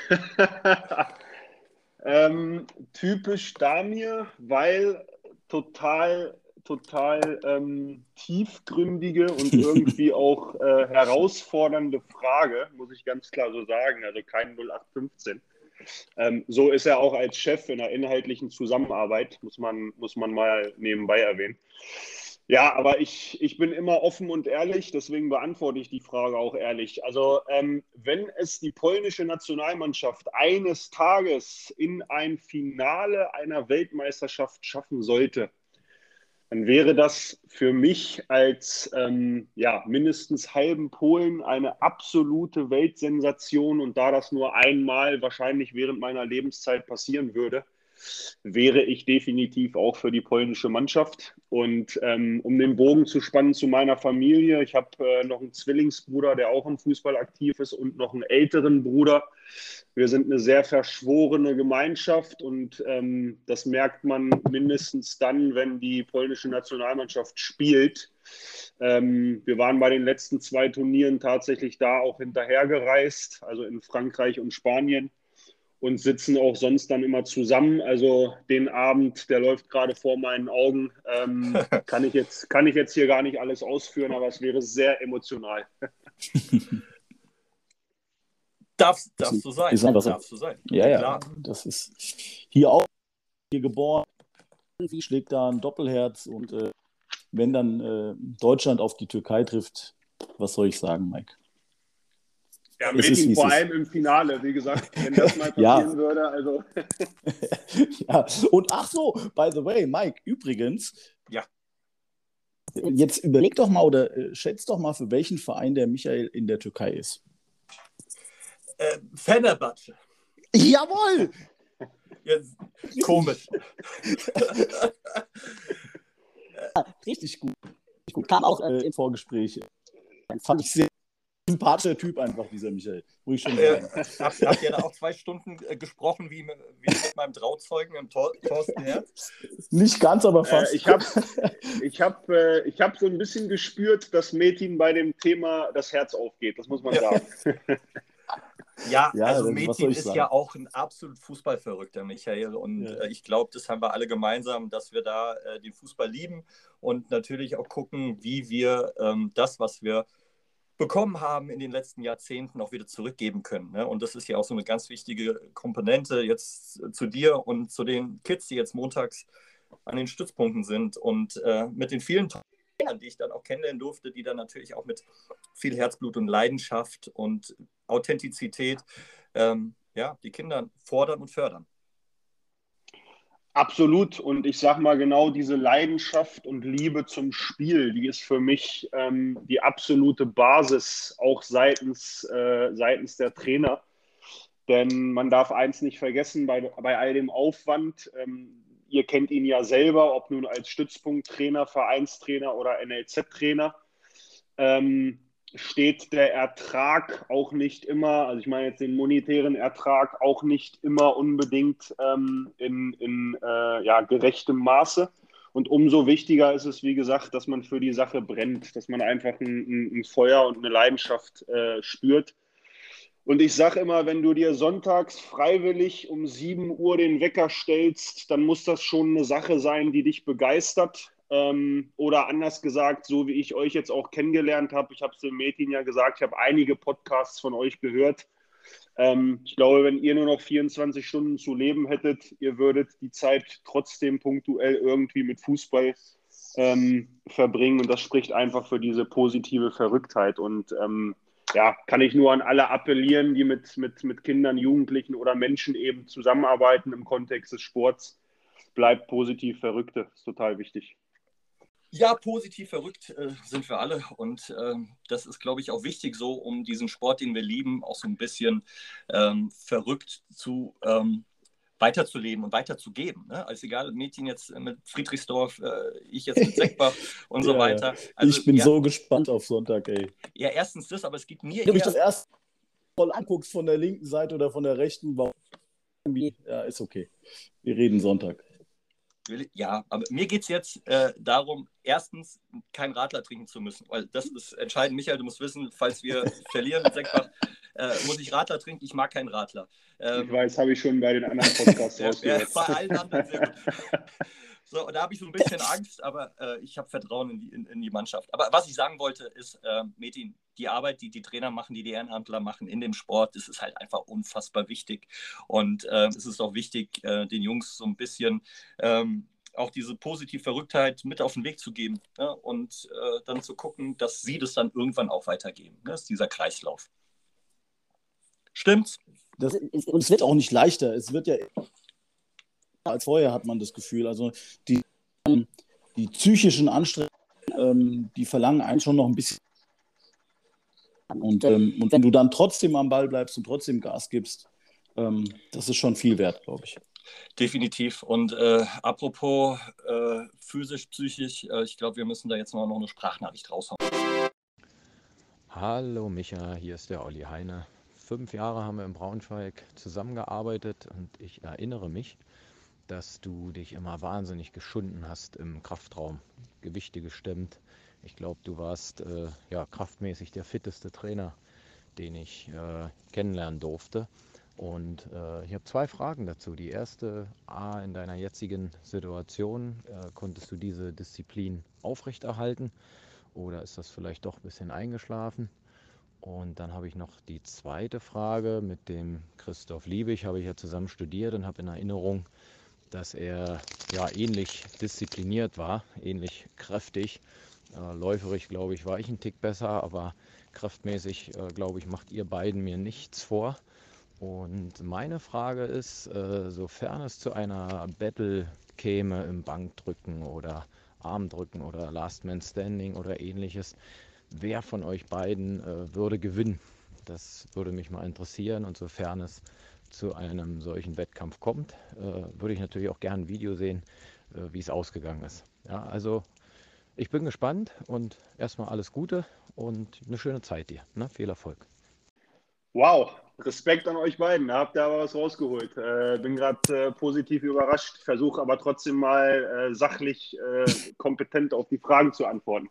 ähm, typisch Damir, weil total, total ähm, tiefgründige und irgendwie auch äh, herausfordernde Frage, muss ich ganz klar so sagen. Also kein 0815. Ähm, so ist er auch als Chef in einer inhaltlichen Zusammenarbeit, muss man, muss man mal nebenbei erwähnen. Ja, aber ich, ich bin immer offen und ehrlich, deswegen beantworte ich die Frage auch ehrlich. Also ähm, wenn es die polnische Nationalmannschaft eines Tages in ein Finale einer Weltmeisterschaft schaffen sollte, dann wäre das für mich als ähm, ja, mindestens halben Polen eine absolute Weltsensation. Und da das nur einmal wahrscheinlich während meiner Lebenszeit passieren würde, wäre ich definitiv auch für die polnische Mannschaft. Und ähm, um den Bogen zu spannen zu meiner Familie, ich habe äh, noch einen Zwillingsbruder, der auch im Fußball aktiv ist und noch einen älteren Bruder. Wir sind eine sehr verschworene Gemeinschaft und ähm, das merkt man mindestens dann, wenn die polnische Nationalmannschaft spielt. Ähm, wir waren bei den letzten zwei Turnieren tatsächlich da auch hinterhergereist, also in Frankreich und Spanien und sitzen auch sonst dann immer zusammen. Also den Abend, der läuft gerade vor meinen Augen. Ähm, kann, ich jetzt, kann ich jetzt hier gar nicht alles ausführen, aber es wäre sehr emotional. Darfst, darfst du sein. Ist darfst du sein. Ja, ja, Klar. das ist hier auch hier geboren. Sie schlägt da ein Doppelherz und äh, wenn dann äh, Deutschland auf die Türkei trifft, was soll ich sagen, Mike? Ja, mit ihm vor allem im Finale, wie gesagt, wenn das mal passieren ja. würde. Also. ja, und ach so, by the way, Mike, übrigens. Ja. Jetzt überleg doch mal oder äh, schätz doch mal, für welchen Verein der Michael in der Türkei ist. Äh, Fenerbahce. Jawohl! Jetzt, komisch. richtig gut. gut. Kam auch äh, im Vorgespräch. Fand ich sehr sympathischer Typ einfach, dieser Michael. Ich schon. Äh, habt, habt ihr da auch zwei Stunden äh, gesprochen, wie, wie mit meinem Trauzeugen, im Tor, Thorsten Herz? Nicht ganz, aber fast. Äh, ich habe ich hab, äh, ich hab so ein bisschen gespürt, dass Metin bei dem Thema das Herz aufgeht. Das muss man sagen. Ja, ja also Metin ist sagen? ja auch ein absolut Fußballverrückter, Michael. Und ja. äh, ich glaube, das haben wir alle gemeinsam, dass wir da äh, den Fußball lieben und natürlich auch gucken, wie wir ähm, das, was wir bekommen haben in den letzten Jahrzehnten, auch wieder zurückgeben können. Ne? Und das ist ja auch so eine ganz wichtige Komponente jetzt zu dir und zu den Kids, die jetzt montags an den Stützpunkten sind und äh, mit den vielen die ich dann auch kennenlernen durfte, die dann natürlich auch mit viel Herzblut und Leidenschaft und Authentizität ähm, ja, die Kinder fordern und fördern. Absolut. Und ich sage mal genau, diese Leidenschaft und Liebe zum Spiel, die ist für mich ähm, die absolute Basis, auch seitens, äh, seitens der Trainer. Denn man darf eins nicht vergessen, bei, bei all dem Aufwand, ähm, ihr kennt ihn ja selber, ob nun als Stützpunkttrainer, Vereinstrainer oder NLZ-Trainer. Ähm, steht der Ertrag auch nicht immer, also ich meine jetzt den monetären Ertrag auch nicht immer unbedingt ähm, in, in äh, ja, gerechtem Maße. Und umso wichtiger ist es, wie gesagt, dass man für die Sache brennt, dass man einfach ein, ein Feuer und eine Leidenschaft äh, spürt. Und ich sage immer, wenn du dir sonntags freiwillig um 7 Uhr den Wecker stellst, dann muss das schon eine Sache sein, die dich begeistert. Ähm, oder anders gesagt, so wie ich euch jetzt auch kennengelernt habe, ich habe es dem Mädchen ja gesagt, ich habe einige Podcasts von euch gehört. Ähm, ich glaube, wenn ihr nur noch 24 Stunden zu leben hättet, ihr würdet die Zeit trotzdem punktuell irgendwie mit Fußball ähm, verbringen. Und das spricht einfach für diese positive Verrücktheit. Und ähm, ja, kann ich nur an alle appellieren, die mit, mit, mit Kindern, Jugendlichen oder Menschen eben zusammenarbeiten im Kontext des Sports. Bleibt positiv Verrückte, ist total wichtig. Ja, positiv verrückt äh, sind wir alle und äh, das ist, glaube ich, auch wichtig so, um diesen Sport, den wir lieben, auch so ein bisschen ähm, verrückt zu ähm, weiterzuleben und weiterzugeben. Ne? Also egal, Mädchen jetzt mit Friedrichsdorf, äh, ich jetzt mit Seckbach und so ja, weiter. Also, ich bin ja, so gespannt auf Sonntag, ey. Ja, erstens das, aber es gibt mir. Wenn du mich das erst voll anguckst von der linken Seite oder von der rechten, ja, ist okay. Wir reden Sonntag ja, aber mir geht es jetzt äh, darum, erstens keinen Radler trinken zu müssen, weil das ist entscheidend. Michael, du musst wissen, falls wir verlieren mit Senkbach, äh, muss ich Radler trinken. Ich mag keinen Radler. Ähm, ich weiß, habe ich schon bei den anderen Podcasts rausgehört. Ja, bei allen anderen sehr gut. So, da habe ich so ein bisschen Angst, aber äh, ich habe Vertrauen in die, in, in die, Mannschaft. Aber was ich sagen wollte, ist, äh, Metin, die Arbeit, die die Trainer machen, die die Ehrenamtler machen in dem Sport, das ist halt einfach unfassbar wichtig. Und äh, es ist auch wichtig, äh, den Jungs so ein bisschen ähm, auch diese positive Verrücktheit mit auf den Weg zu geben ne? und äh, dann zu gucken, dass sie das dann irgendwann auch weitergeben. Ne? Das ist dieser Kreislauf. Stimmt's? Das, und es wird auch nicht leichter. Es wird ja als vorher, hat man das Gefühl. Also die, die psychischen Anstrengungen, ähm, die verlangen einen schon noch ein bisschen. Und, ähm, und wenn du dann trotzdem am Ball bleibst und trotzdem Gas gibst, ähm, das ist schon viel wert, glaube ich. Definitiv. Und äh, apropos äh, physisch, psychisch, äh, ich glaube, wir müssen da jetzt mal noch eine Sprachnachricht raushauen. Hallo Micha, hier ist der Olli Heine. Fünf Jahre haben wir in Braunschweig zusammengearbeitet und ich erinnere mich, dass du dich immer wahnsinnig geschunden hast im Kraftraum, Gewichte gestemmt. Ich glaube, du warst äh, ja, kraftmäßig der fitteste Trainer, den ich äh, kennenlernen durfte. Und äh, ich habe zwei Fragen dazu. Die erste, A, in deiner jetzigen Situation, äh, konntest du diese Disziplin aufrechterhalten oder ist das vielleicht doch ein bisschen eingeschlafen? Und dann habe ich noch die zweite Frage mit dem Christoph Liebig, habe ich ja zusammen studiert und habe in Erinnerung, dass er ja ähnlich diszipliniert war, ähnlich kräftig. Äh, läuferig, glaube ich, war ich ein Tick besser, aber kraftmäßig, äh, glaube ich, macht ihr beiden mir nichts vor. Und meine Frage ist, äh, sofern es zu einer Battle käme im Bankdrücken oder Armdrücken oder Last Man Standing oder ähnliches, wer von euch beiden äh, würde gewinnen? Das würde mich mal interessieren und sofern es zu einem solchen Wettkampf kommt, äh, würde ich natürlich auch gerne ein Video sehen, äh, wie es ausgegangen ist. Ja, also ich bin gespannt und erstmal alles Gute und eine schöne Zeit dir. Ne? Viel Erfolg. Wow, Respekt an euch beiden. Da habt ihr aber was rausgeholt. Äh, bin gerade äh, positiv überrascht, versuche aber trotzdem mal äh, sachlich äh, kompetent auf die Fragen zu antworten.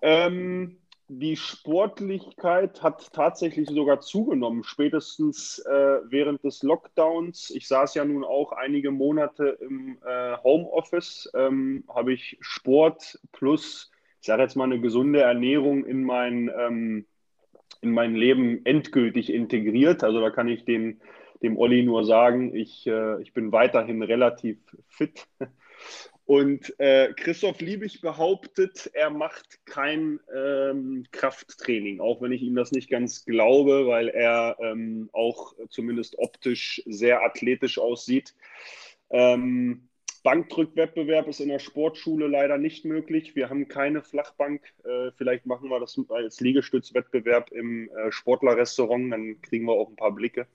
Ähm, die Sportlichkeit hat tatsächlich sogar zugenommen, spätestens äh, während des Lockdowns. Ich saß ja nun auch einige Monate im äh, Homeoffice, ähm, habe ich Sport plus, ich sage jetzt mal, eine gesunde Ernährung in mein ähm, in mein Leben endgültig integriert. Also da kann ich dem, dem Olli nur sagen, ich, äh, ich bin weiterhin relativ fit. Und äh, Christoph Liebig behauptet, er macht kein ähm, Krafttraining, auch wenn ich ihm das nicht ganz glaube, weil er ähm, auch zumindest optisch sehr athletisch aussieht. Ähm, Bankdrückwettbewerb ist in der Sportschule leider nicht möglich. Wir haben keine Flachbank. Äh, vielleicht machen wir das als Liegestützwettbewerb im äh, Sportlerrestaurant, dann kriegen wir auch ein paar Blicke.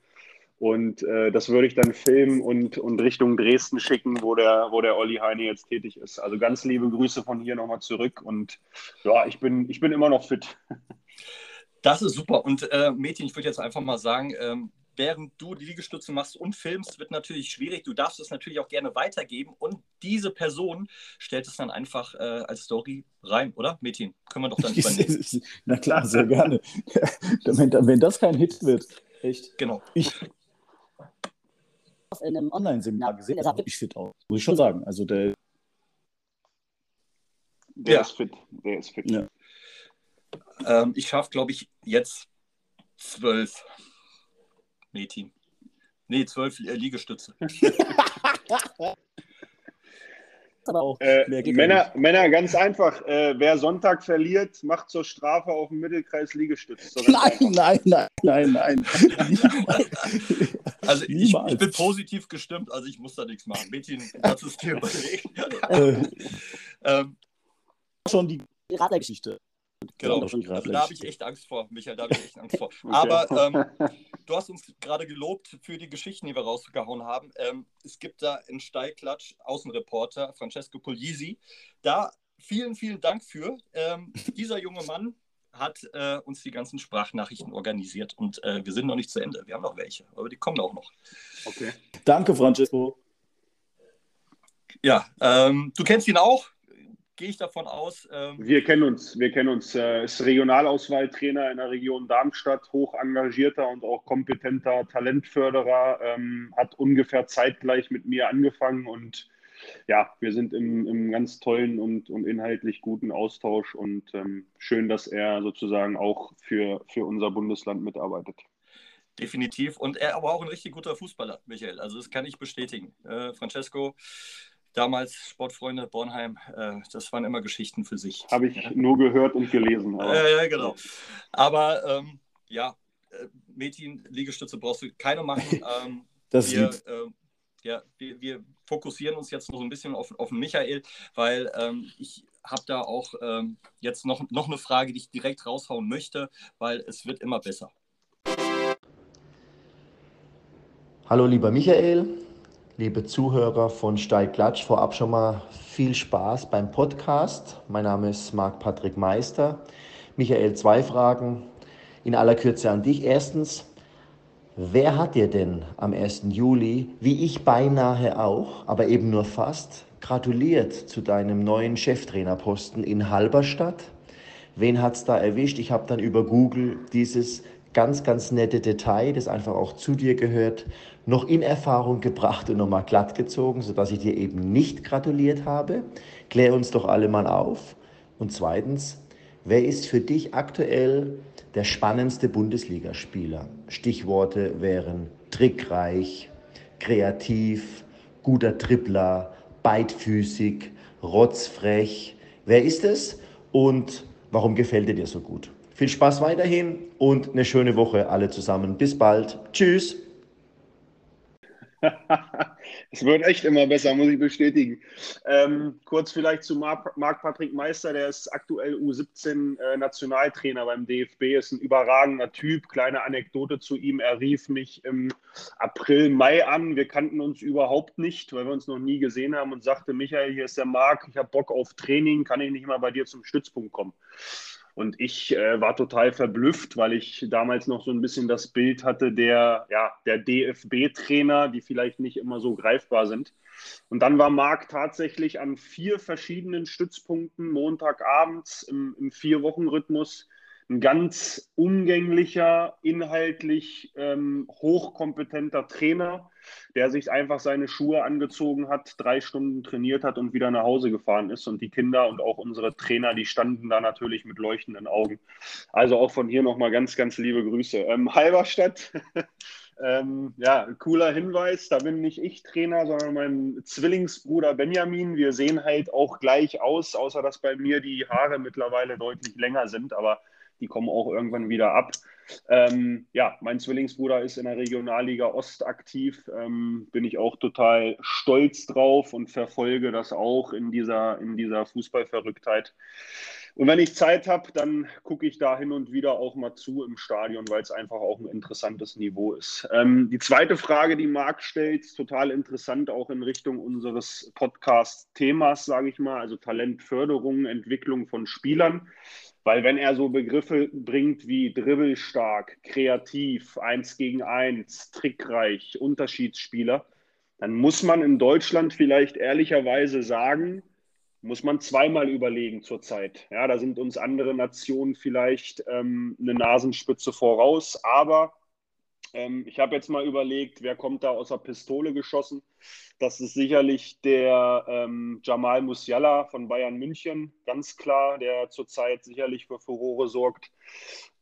Und äh, das würde ich dann filmen und, und Richtung Dresden schicken, wo der, wo der Olli Heine jetzt tätig ist. Also ganz liebe Grüße von hier nochmal zurück. Und ja, ich bin, ich bin immer noch fit. Das ist super. Und äh, Mädchen, ich würde jetzt einfach mal sagen, ähm, während du die Liegestütze machst und filmst, wird natürlich schwierig. Du darfst es natürlich auch gerne weitergeben und diese Person stellt es dann einfach äh, als Story rein, oder? Mädchen, können wir doch dann übernehmen. Na klar, sehr gerne. wenn, wenn, das kein Hit wird, echt. Genau. Ich in einem Online-Seminar gesehen, der sah wirklich fit aus, muss ich schon sagen. Also der, der ja. ist fit. Der ist fit. Ja. Ähm, ich schaffe, glaube ich, jetzt zwölf. Nee, Team. Nee, zwölf äh, Liegestütze. äh, Männer, Männer, ganz einfach. Äh, wer Sonntag verliert, macht zur Strafe auf dem Mittelkreis Liegestütz. nein, nein, nein, nein, nein, also ich, ich, bin positiv gestimmt, also ich muss da nichts machen. Mädchen, das ist dir überlegen. ähm, schon die Radlergeschichte. Genau, also da habe ich echt Angst vor, Michael, da habe ich echt Angst vor. Okay. Aber ähm, du hast uns gerade gelobt für die Geschichten, die wir rausgehauen haben. Ähm, es gibt da einen Steilklatsch, Außenreporter Francesco Puglisi. Da vielen, vielen Dank für. Ähm, dieser junge Mann hat äh, uns die ganzen Sprachnachrichten organisiert und äh, wir sind noch nicht zu Ende. Wir haben noch welche, aber die kommen auch noch. Okay. Danke, Francesco. Ja, ähm, du kennst ihn auch gehe ich davon aus. Ähm wir kennen uns, wir kennen uns. Er ist Regionalauswahltrainer in der Region Darmstadt, hoch engagierter und auch kompetenter Talentförderer, ähm, hat ungefähr zeitgleich mit mir angefangen und ja, wir sind im, im ganz tollen und, und inhaltlich guten Austausch und ähm, schön, dass er sozusagen auch für, für unser Bundesland mitarbeitet. Definitiv. Und er aber auch ein richtig guter Fußballer, Michael. Also das kann ich bestätigen. Äh, Francesco damals Sportfreunde Bornheim, äh, das waren immer Geschichten für sich. Habe ich nur gehört und gelesen. Ja, ja, genau. Aber ähm, ja, äh, Mädchen-Liegestütze brauchst du keine machen. Ähm, das wir, äh, ja, wir, wir, fokussieren uns jetzt noch so ein bisschen auf, auf Michael, weil ähm, ich habe da auch ähm, jetzt noch, noch eine Frage, die ich direkt raushauen möchte, weil es wird immer besser. Hallo lieber Michael, liebe Zuhörer von Steigklatsch. Vorab schon mal viel Spaß beim Podcast. Mein Name ist Marc-Patrick Meister. Michael, zwei Fragen in aller Kürze an dich. Erstens, wer hat dir denn am 1. Juli, wie ich beinahe auch, aber eben nur fast, gratuliert zu deinem neuen Cheftrainerposten in Halberstadt? Wen hat es da erwischt? Ich habe dann über Google dieses ganz, ganz nette Detail, das einfach auch zu dir gehört, noch in Erfahrung gebracht und nochmal glatt gezogen, sodass ich dir eben nicht gratuliert habe. Klär uns doch alle mal auf. Und zweitens, wer ist für dich aktuell der spannendste Bundesligaspieler? Stichworte wären trickreich, kreativ, guter Tripler, beidfüßig, rotzfrech. Wer ist es und warum gefällt er dir so gut? Viel Spaß weiterhin und eine schöne Woche alle zusammen. Bis bald. Tschüss. es wird echt immer besser, muss ich bestätigen. Ähm, kurz vielleicht zu Marc-Patrick Meister, der ist aktuell U17-Nationaltrainer äh, beim DFB, ist ein überragender Typ. Kleine Anekdote zu ihm, er rief mich im April, Mai an. Wir kannten uns überhaupt nicht, weil wir uns noch nie gesehen haben und sagte, Michael, hier ist der Marc, ich habe Bock auf Training, kann ich nicht mal bei dir zum Stützpunkt kommen? Und ich äh, war total verblüfft, weil ich damals noch so ein bisschen das Bild hatte der, ja, der DFB-Trainer, die vielleicht nicht immer so greifbar sind. Und dann war Marc tatsächlich an vier verschiedenen Stützpunkten Montagabends im, im Vier-Wochen-Rhythmus ein ganz umgänglicher, inhaltlich ähm, hochkompetenter Trainer, der sich einfach seine Schuhe angezogen hat, drei Stunden trainiert hat und wieder nach Hause gefahren ist. Und die Kinder und auch unsere Trainer, die standen da natürlich mit leuchtenden Augen. Also auch von hier nochmal ganz, ganz liebe Grüße. Ähm, Halberstadt. Ähm, ja, cooler Hinweis. Da bin nicht ich Trainer, sondern mein Zwillingsbruder Benjamin. Wir sehen halt auch gleich aus, außer dass bei mir die Haare mittlerweile deutlich länger sind. Aber die kommen auch irgendwann wieder ab. Ähm, ja, mein Zwillingsbruder ist in der Regionalliga Ost aktiv. Ähm, bin ich auch total stolz drauf und verfolge das auch in dieser, in dieser Fußballverrücktheit. Und wenn ich Zeit habe, dann gucke ich da hin und wieder auch mal zu im Stadion, weil es einfach auch ein interessantes Niveau ist. Ähm, die zweite Frage, die Marc stellt, total interessant, auch in Richtung unseres Podcast-Themas, sage ich mal, also Talentförderung, Entwicklung von Spielern. Weil wenn er so Begriffe bringt wie dribbelstark, kreativ, eins gegen eins, trickreich, Unterschiedsspieler, dann muss man in Deutschland vielleicht ehrlicherweise sagen, muss man zweimal überlegen zurzeit. Ja, da sind uns andere Nationen vielleicht ähm, eine Nasenspitze voraus, aber ähm, ich habe jetzt mal überlegt, wer kommt da aus der Pistole geschossen. Das ist sicherlich der ähm, Jamal Musiala von Bayern München, ganz klar, der zurzeit sicherlich für Furore sorgt.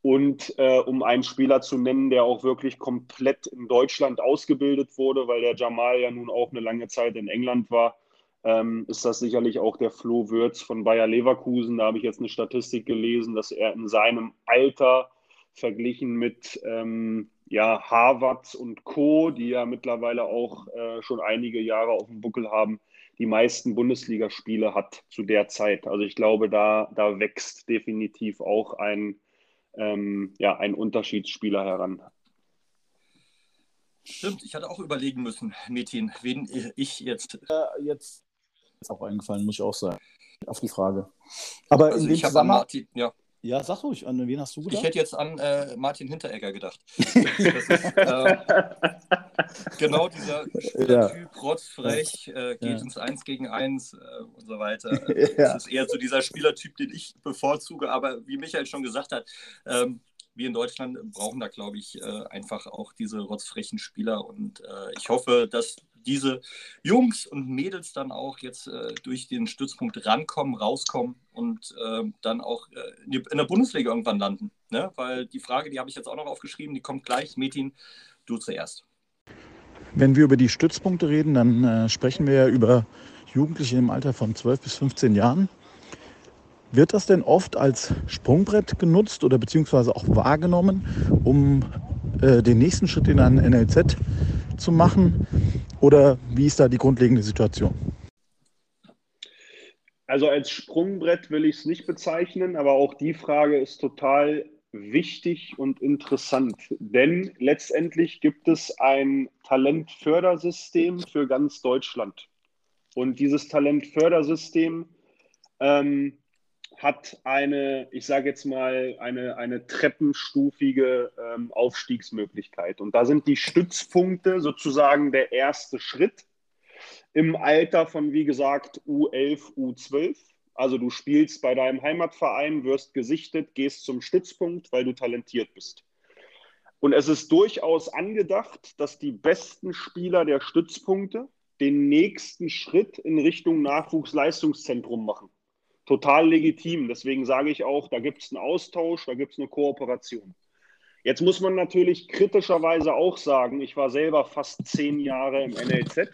Und äh, um einen Spieler zu nennen, der auch wirklich komplett in Deutschland ausgebildet wurde, weil der Jamal ja nun auch eine lange Zeit in England war, ähm, ist das sicherlich auch der Flo Würz von Bayer Leverkusen. Da habe ich jetzt eine Statistik gelesen, dass er in seinem Alter verglichen mit ähm, ja, Harvard und Co., die ja mittlerweile auch äh, schon einige Jahre auf dem Buckel haben, die meisten Bundesligaspiele hat zu der Zeit. Also ich glaube, da, da wächst definitiv auch ein, ähm, ja, ein Unterschiedsspieler heran. Stimmt, ich hatte auch überlegen müssen, Metin, wen ich jetzt. Äh, jetzt ist auch eingefallen, muss ich auch sagen. Auf die Frage. Aber also in dem ich Zusammenhang. Martin, ja. Ja, sag ruhig, an wen hast du gedacht? Ich hätte jetzt an äh, Martin Hinteregger gedacht. ist, äh, genau dieser ja. Typ, rotzfrech, äh, geht ja. ins Eins gegen Eins äh, und so weiter. Ja. Das ist eher so dieser Spielertyp, den ich bevorzuge. Aber wie Michael schon gesagt hat, ähm, wir in Deutschland brauchen da, glaube ich, äh, einfach auch diese rotzfrechen Spieler. Und äh, ich hoffe, dass diese Jungs und Mädels dann auch jetzt äh, durch den Stützpunkt rankommen, rauskommen und äh, dann auch äh, in, der Bundesliga irgendwann landen. Ne? Weil die Frage, die habe ich jetzt auch noch aufgeschrieben, die kommt gleich. Metin, du zuerst. Wenn wir über die Stützpunkte reden, dann äh, sprechen wir ja über Jugendliche im Alter von 12 bis 15 Jahren. Wird das denn oft als Sprungbrett genutzt oder beziehungsweise auch wahrgenommen, um äh, den nächsten Schritt in ein NLZ zu machen? Oder wie ist da die grundlegende Situation? Also als Sprungbrett will ich es nicht bezeichnen, aber auch die Frage ist total wichtig und interessant. Denn letztendlich gibt es ein Talentfördersystem für ganz Deutschland. Und dieses Talentfördersystem ähm, hat eine, ich sage jetzt mal, eine, eine treppenstufige ähm, Aufstiegsmöglichkeit. Und da sind die Stützpunkte sozusagen der erste Schritt im Alter von, wie gesagt, U11, U12. Also du spielst bei deinem Heimatverein, wirst gesichtet, gehst zum Stützpunkt, weil du talentiert bist. Und es ist durchaus angedacht, dass die besten Spieler der Stützpunkte den nächsten Schritt in Richtung Nachwuchsleistungszentrum machen. Total legitim. Deswegen sage ich auch, da gibt es einen Austausch, da gibt es eine Kooperation. Jetzt muss man natürlich kritischerweise auch sagen, ich war selber fast zehn Jahre im NLZ,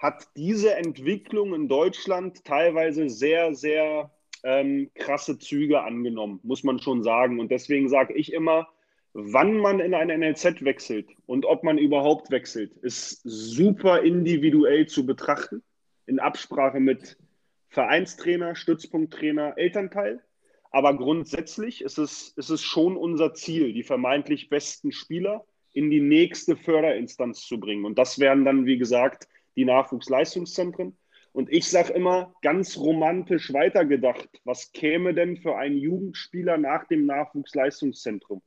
hat diese Entwicklung in Deutschland teilweise sehr, sehr ähm, krasse Züge angenommen, muss man schon sagen. Und deswegen sage ich immer, wann man in ein NLZ wechselt und ob man überhaupt wechselt, ist super individuell zu betrachten, in Absprache mit Vereinstrainer, Stützpunkttrainer, Elternteil. Aber grundsätzlich ist es, ist es schon unser Ziel, die vermeintlich besten Spieler in die nächste Förderinstanz zu bringen. Und das wären dann, wie gesagt, die Nachwuchsleistungszentren. Und ich sage immer ganz romantisch weitergedacht, was käme denn für einen Jugendspieler nach dem Nachwuchsleistungszentrum?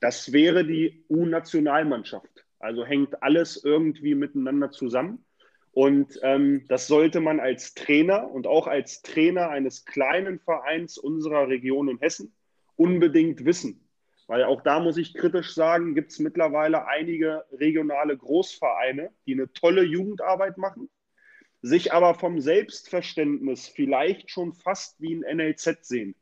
Das wäre die U-Nationalmannschaft. Also hängt alles irgendwie miteinander zusammen. Und ähm, das sollte man als Trainer und auch als Trainer eines kleinen Vereins unserer Region in Hessen unbedingt wissen. Weil auch da muss ich kritisch sagen, gibt es mittlerweile einige regionale Großvereine, die eine tolle Jugendarbeit machen, sich aber vom Selbstverständnis vielleicht schon fast wie ein NLZ sehen.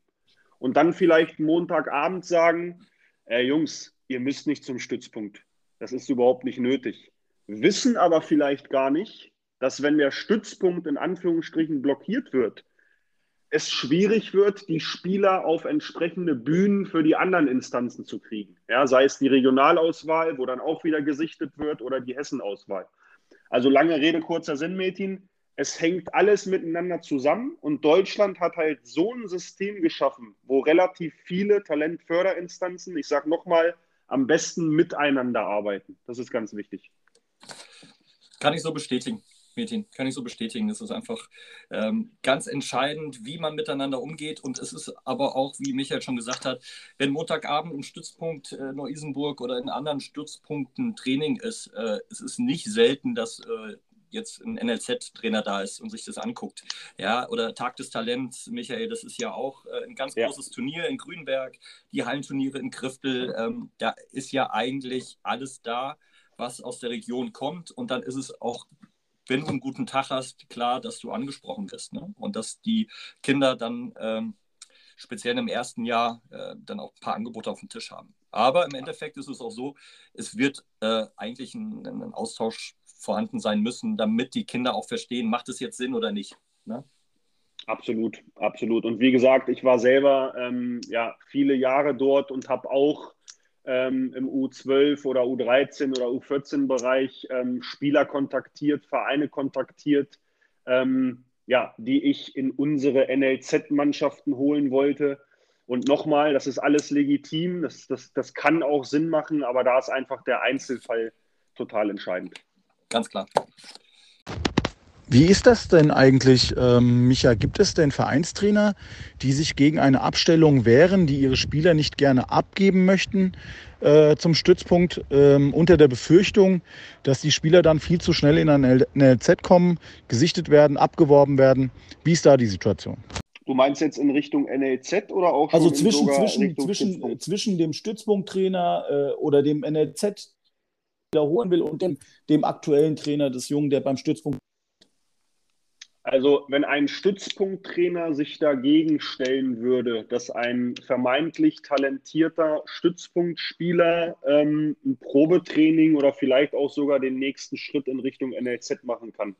Und dann vielleicht Montagabend sagen, äh, Jungs, ihr müsst nicht zum Stützpunkt. Das ist überhaupt nicht nötig. Wissen aber vielleicht gar nicht, dass wenn der Stützpunkt in Anführungsstrichen blockiert wird, es schwierig wird, die Spieler auf entsprechende Bühnen für die anderen Instanzen zu kriegen. Ja, sei es die Regionalauswahl, wo dann auch wieder gesichtet wird, oder die Hessenauswahl. Also lange Rede, kurzer Sinn, Metin. Es hängt alles miteinander zusammen und Deutschland hat halt so ein System geschaffen, wo relativ viele Talentförderinstanzen, ich sage nochmal, am besten miteinander arbeiten. Das ist ganz wichtig. Kann ich so bestätigen. Metin, kann ich so bestätigen. Es ist einfach ähm, ganz entscheidend, wie man miteinander umgeht. Und es ist aber auch, wie Michael schon gesagt hat, wenn Montagabend im Stützpunkt äh, Neu-Isenburg oder in anderen Stützpunkten Training ist, äh, es ist nicht selten, dass äh, jetzt ein NLZ-Trainer da ist und sich das anguckt. Ja, oder Tag des Talents, Michael, das ist ja auch äh, ein ganz ja. großes Turnier in Grünberg, die Hallenturniere in Kriftel. Ähm, da ist ja eigentlich alles da, was aus der Region kommt. Und dann ist es auch wenn du einen guten Tag hast, klar, dass du angesprochen wirst. Ne? Und dass die Kinder dann ähm, speziell im ersten Jahr äh, dann auch ein paar Angebote auf dem Tisch haben. Aber im Endeffekt ist es auch so, es wird äh, eigentlich ein, ein, Austausch vorhanden sein müssen, damit die Kinder auch verstehen, macht es jetzt Sinn oder nicht. Ne? Absolut, absolut. Und wie gesagt, ich war selber ähm, ja, viele Jahre dort und habe auch ähm, im U12 oder U13 oder U14-Bereich ähm, Spieler kontaktiert, Vereine kontaktiert, ähm, ja, die ich in unsere NLZ-Mannschaften holen wollte. Und nochmal, das ist alles legitim, das, das, das kann auch Sinn machen, aber da ist einfach der Einzelfall total entscheidend. Ganz klar. Wie ist das denn eigentlich, ähm, Micha? Gibt es denn Vereinstrainer, die sich gegen eine Abstellung wehren, die ihre Spieler nicht gerne abgeben möchten äh, zum Stützpunkt, ähm, unter der Befürchtung, dass die Spieler dann viel zu schnell in ein LZ kommen, gesichtet werden, abgeworben werden? Wie ist da die Situation? Du meinst jetzt in Richtung NLZ oder auch Also zwischen, zwischen, zwischen, zwischen dem Stützpunkttrainer äh, oder dem NLZ wiederholen will und dem, dem aktuellen Trainer des Jungen, der beim Stützpunkt also wenn ein Stützpunkttrainer sich dagegen stellen würde, dass ein vermeintlich talentierter Stützpunktspieler ähm, ein Probetraining oder vielleicht auch sogar den nächsten Schritt in Richtung NLZ machen kann,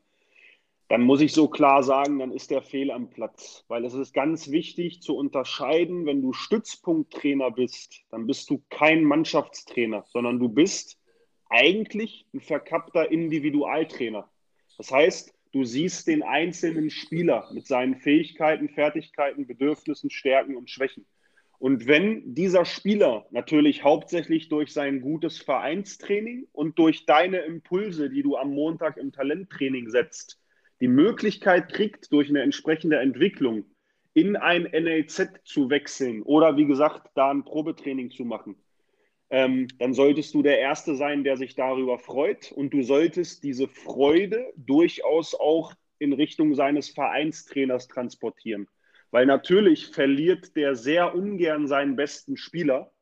dann muss ich so klar sagen, dann ist der Fehl am Platz. Weil es ist ganz wichtig zu unterscheiden, wenn du Stützpunkttrainer bist, dann bist du kein Mannschaftstrainer, sondern du bist eigentlich ein verkappter Individualtrainer. Das heißt, Du siehst den einzelnen Spieler mit seinen Fähigkeiten, Fertigkeiten, Bedürfnissen, Stärken und Schwächen. Und wenn dieser Spieler natürlich hauptsächlich durch sein gutes Vereinstraining und durch deine Impulse, die du am Montag im Talenttraining setzt, die Möglichkeit kriegt, durch eine entsprechende Entwicklung in ein NLZ zu wechseln oder wie gesagt, da ein Probetraining zu machen, ähm, dann solltest du der Erste sein, der sich darüber freut und du solltest diese Freude durchaus auch in Richtung seines Vereinstrainers transportieren. Weil natürlich verliert der sehr ungern seinen besten Spieler.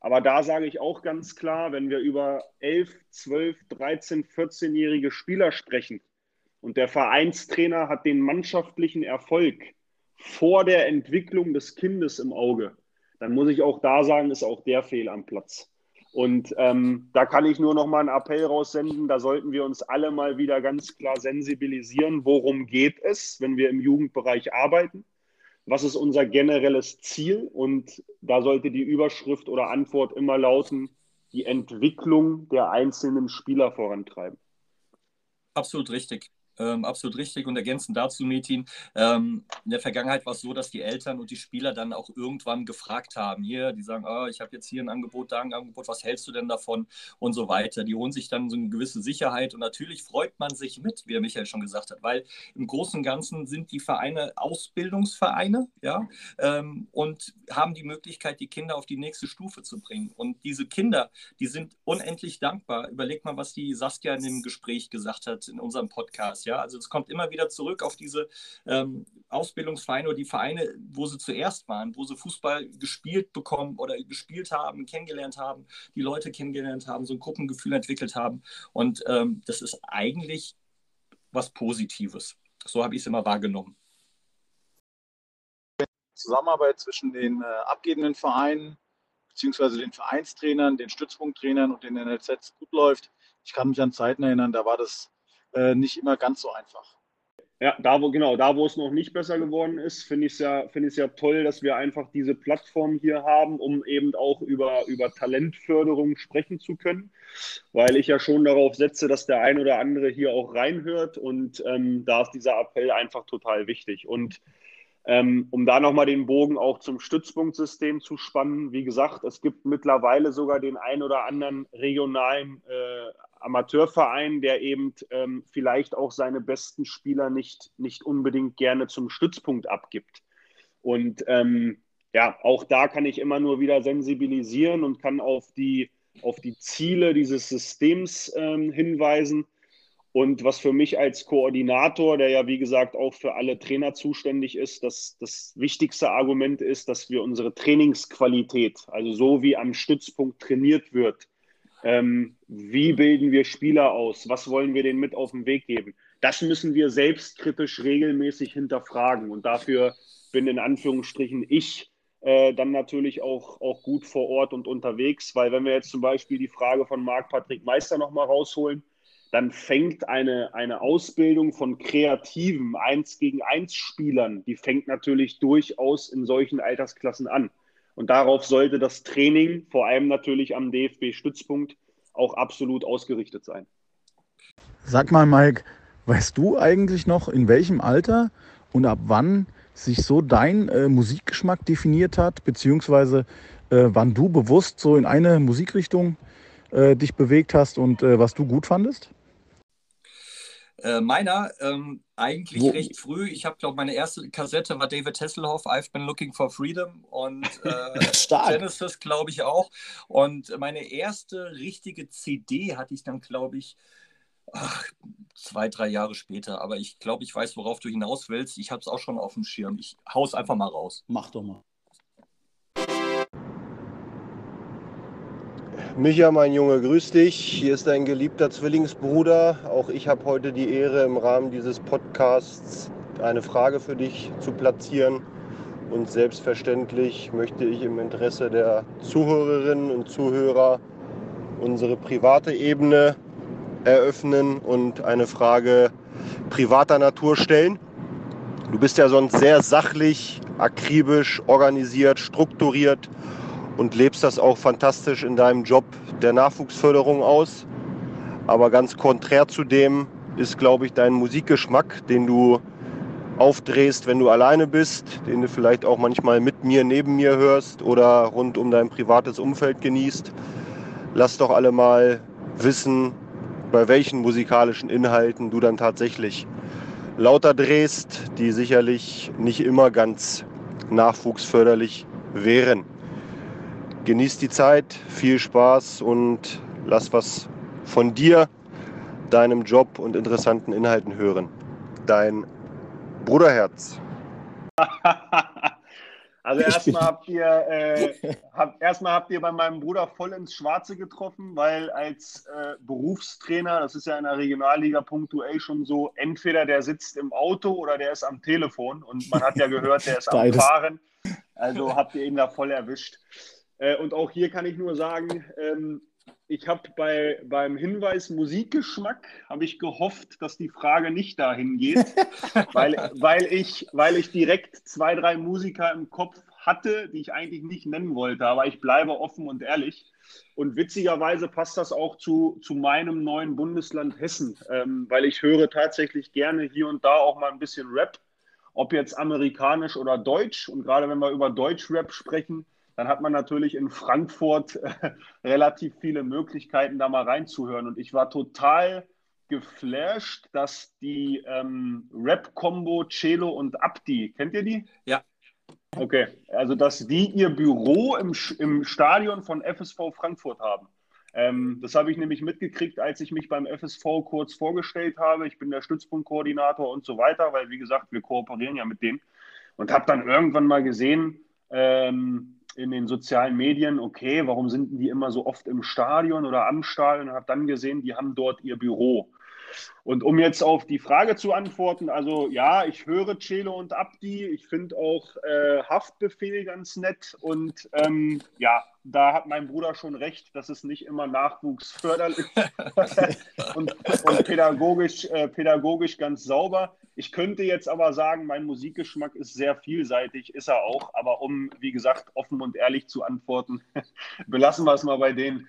Aber da sage ich auch ganz klar, wenn wir über 11, 12, 13, 14-jährige Spieler sprechen und der Vereinstrainer hat den mannschaftlichen Erfolg vor der Entwicklung des Kindes im Auge, dann muss ich auch da sagen, ist auch der fehl am Platz. Und ähm, da kann ich nur noch mal einen Appell raussenden. Da sollten wir uns alle mal wieder ganz klar sensibilisieren, worum geht es, wenn wir im Jugendbereich arbeiten was ist unser generelles Ziel? Und da sollte die Überschrift oder Antwort immer lauten, die Entwicklung der einzelnen Spieler vorantreiben. Absolut richtig. Ähm, absolut richtig und ergänzend dazu, Metin. Ähm, in der Vergangenheit war es so, dass die Eltern und die Spieler dann auch irgendwann gefragt haben. Hier, die sagen, oh, ich habe jetzt hier ein Angebot, da ein Angebot, was hältst du denn davon und so weiter. Die holen sich dann so eine gewisse Sicherheit und natürlich freut man sich mit, wie der Michael schon gesagt hat, weil im Großen und Ganzen sind die Vereine Ausbildungsvereine ja, ähm, und haben die Möglichkeit, die Kinder auf die nächste Stufe zu bringen. Und diese Kinder, die sind unendlich dankbar. Überleg mal, was die Saskia in dem Gespräch gesagt hat in unserem Podcast ja. Also es kommt immer wieder zurück auf diese ähm, Ausbildungsvereine oder die Vereine, wo sie zuerst waren, wo sie Fußball gespielt bekommen oder gespielt haben, kennengelernt haben, die Leute kennengelernt haben, so ein Gruppengefühl entwickelt haben. Und ähm, das ist eigentlich was Positives. So habe ich es immer wahrgenommen. Zusammenarbeit zwischen den äh, abgebenden Vereinen beziehungsweise den Vereinstrainern, den Stützpunkttrainern und den NLZs gut läuft. Ich kann mich an Zeiten erinnern, da war das äh, nicht immer ganz so einfach. Ja, da wo, genau, da wo es noch nicht besser geworden ist, finde ich es ja, find ja toll, dass wir einfach diese Plattform hier haben, um eben auch über, über Talentförderung sprechen zu können. Weil ich ja schon darauf setze, dass der ein oder andere hier auch reinhört und ähm, da ist dieser Appell einfach total wichtig. Und ähm, um da nochmal den Bogen auch zum Stützpunktsystem zu spannen, wie gesagt, es gibt mittlerweile sogar den ein oder anderen regionalen äh, Amateurverein, der eben ähm, vielleicht auch seine besten Spieler nicht, nicht unbedingt gerne zum Stützpunkt abgibt. Und ähm, ja, auch da kann ich immer nur wieder sensibilisieren und kann auf die, auf die Ziele dieses Systems ähm, hinweisen. Und was für mich als Koordinator, der ja wie gesagt auch für alle Trainer zuständig ist, das, das wichtigste Argument ist, dass wir unsere Trainingsqualität, also so wie am Stützpunkt trainiert wird, ähm, wie bilden wir Spieler aus, was wollen wir denen mit auf den Weg geben, das müssen wir selbstkritisch regelmäßig hinterfragen. Und dafür bin in Anführungsstrichen ich äh, dann natürlich auch, auch gut vor Ort und unterwegs, weil wenn wir jetzt zum Beispiel die Frage von Marc-Patrick Meister nochmal rausholen, dann fängt eine, eine Ausbildung von kreativen 1 gegen 1 Spielern, die fängt natürlich durchaus in solchen Altersklassen an. Und darauf sollte das Training, vor allem natürlich am DFB-Stützpunkt, auch absolut ausgerichtet sein. Sag mal, Mike, weißt du eigentlich noch, in welchem Alter und ab wann sich so dein äh, Musikgeschmack definiert hat, beziehungsweise äh, wann du bewusst so in eine Musikrichtung äh, dich bewegt hast und äh, was du gut fandest? Äh, meiner ähm, eigentlich Wo? recht früh. Ich habe, glaube meine erste Kassette war David Hasselhoff, I've Been Looking for Freedom und äh, Genesis, glaube ich auch. Und meine erste richtige CD hatte ich dann, glaube ich, ach, zwei, drei Jahre später. Aber ich glaube, ich weiß, worauf du hinaus willst. Ich habe es auch schon auf dem Schirm. Ich hau's einfach mal raus. Mach doch mal. Micha, mein Junge, grüß dich. Hier ist dein geliebter Zwillingsbruder. Auch ich habe heute die Ehre, im Rahmen dieses Podcasts eine Frage für dich zu platzieren. Und selbstverständlich möchte ich im Interesse der Zuhörerinnen und Zuhörer unsere private Ebene eröffnen und eine Frage privater Natur stellen. Du bist ja sonst sehr sachlich, akribisch, organisiert, strukturiert und lebst das auch fantastisch in deinem Job der Nachwuchsförderung aus. Aber ganz konträr zu dem ist, glaube ich, dein Musikgeschmack, den du aufdrehst, wenn du alleine bist, den du vielleicht auch manchmal mit mir, neben mir hörst oder rund um dein privates Umfeld genießt. Lass doch alle mal wissen, bei welchen musikalischen Inhalten du dann tatsächlich lauter drehst, die sicherlich nicht immer ganz nachwuchsförderlich wären. Genieß die Zeit, viel Spaß und lass was von dir, deinem Job und interessanten Inhalten hören. Dein Bruderherz. also erstmal habt ihr äh, hab, erstmal habt ihr bei meinem Bruder voll ins Schwarze getroffen, weil als äh, Berufstrainer, das ist ja in der Regionalliga punktuell schon so, entweder der sitzt im Auto oder der ist am Telefon und man hat ja gehört, der ist am Fahren. Also habt ihr ihn da voll erwischt. Äh, und auch hier kann ich nur sagen, ähm, ich habe bei, beim Hinweis Musikgeschmack, habe ich gehofft, dass die Frage nicht dahin geht, weil, weil, ich, weil ich direkt zwei, drei Musiker im Kopf hatte, die ich eigentlich nicht nennen wollte. Aber ich bleibe offen und ehrlich. Und witzigerweise passt das auch zu, zu meinem neuen Bundesland Hessen, ähm, weil ich höre tatsächlich gerne hier und da auch mal ein bisschen Rap, ob jetzt amerikanisch oder deutsch. Und gerade wenn wir über Deutsch-Rap sprechen, dann hat man natürlich in Frankfurt äh, relativ viele Möglichkeiten, da mal reinzuhören. Und ich war total geflasht, dass die ähm, Rap-Kombo Celo und Abdi, kennt ihr die? Ja. Okay, also dass die ihr Büro im, im Stadion von FSV Frankfurt haben. Ähm, das habe ich nämlich mitgekriegt, als ich mich beim FSV kurz vorgestellt habe. Ich bin der Stützpunktkoordinator und so weiter, weil wie gesagt, wir kooperieren ja mit denen. Und habe dann irgendwann mal gesehen, ähm, in den sozialen Medien, okay, warum sind die immer so oft im Stadion oder am Stadion? Und habe dann gesehen, die haben dort ihr Büro. Und um jetzt auf die Frage zu antworten, also ja, ich höre Celo und Abdi, ich finde auch äh, Haftbefehl ganz nett und ähm, ja, da hat mein Bruder schon recht, dass es nicht immer nachwuchsförderlich und, und pädagogisch, äh, pädagogisch ganz sauber. Ich könnte jetzt aber sagen, mein Musikgeschmack ist sehr vielseitig, ist er auch, aber um, wie gesagt, offen und ehrlich zu antworten, belassen wir es mal bei denen.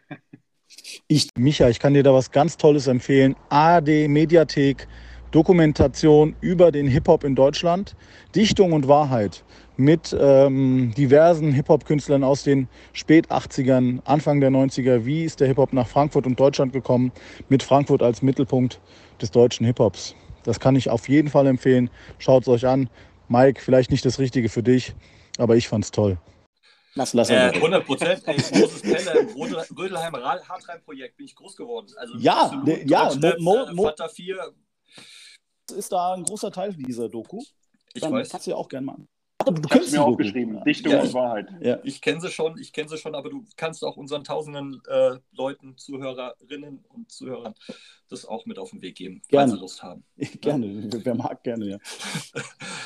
Ich, Micha, ich kann dir da was ganz Tolles empfehlen. ARD Mediathek, Dokumentation über den Hip-Hop in Deutschland, Dichtung und Wahrheit mit ähm, diversen Hip-Hop-Künstlern aus den Spät-80ern, Anfang der 90er. Wie ist der Hip-Hop nach Frankfurt und Deutschland gekommen, mit Frankfurt als Mittelpunkt des deutschen Hip-Hops? Das kann ich auf jeden Fall empfehlen. Schaut es euch an. Mike, vielleicht nicht das Richtige für dich, aber ich fand's toll. Lass, lass äh, 100 Prozent. Moses Pelle, Rödelheim Hartheim-Projekt, bin ich groß geworden. Also ja, ne, ja, Mo, Mo, Vater 4. ist da ein großer Teil dieser Doku. Ich Dann weiß. kannst du ja auch gerne machen. Aber du kennst mir auch geschrieben, Dichtung ja. und Wahrheit. Ja. Ich kenne sie schon, ich kenne sie schon, aber du kannst auch unseren tausenden äh, Leuten, Zuhörerinnen und Zuhörern das auch mit auf den Weg geben, gerne. wenn sie Lust haben. Gerne, ja. wer mag, gerne, ja.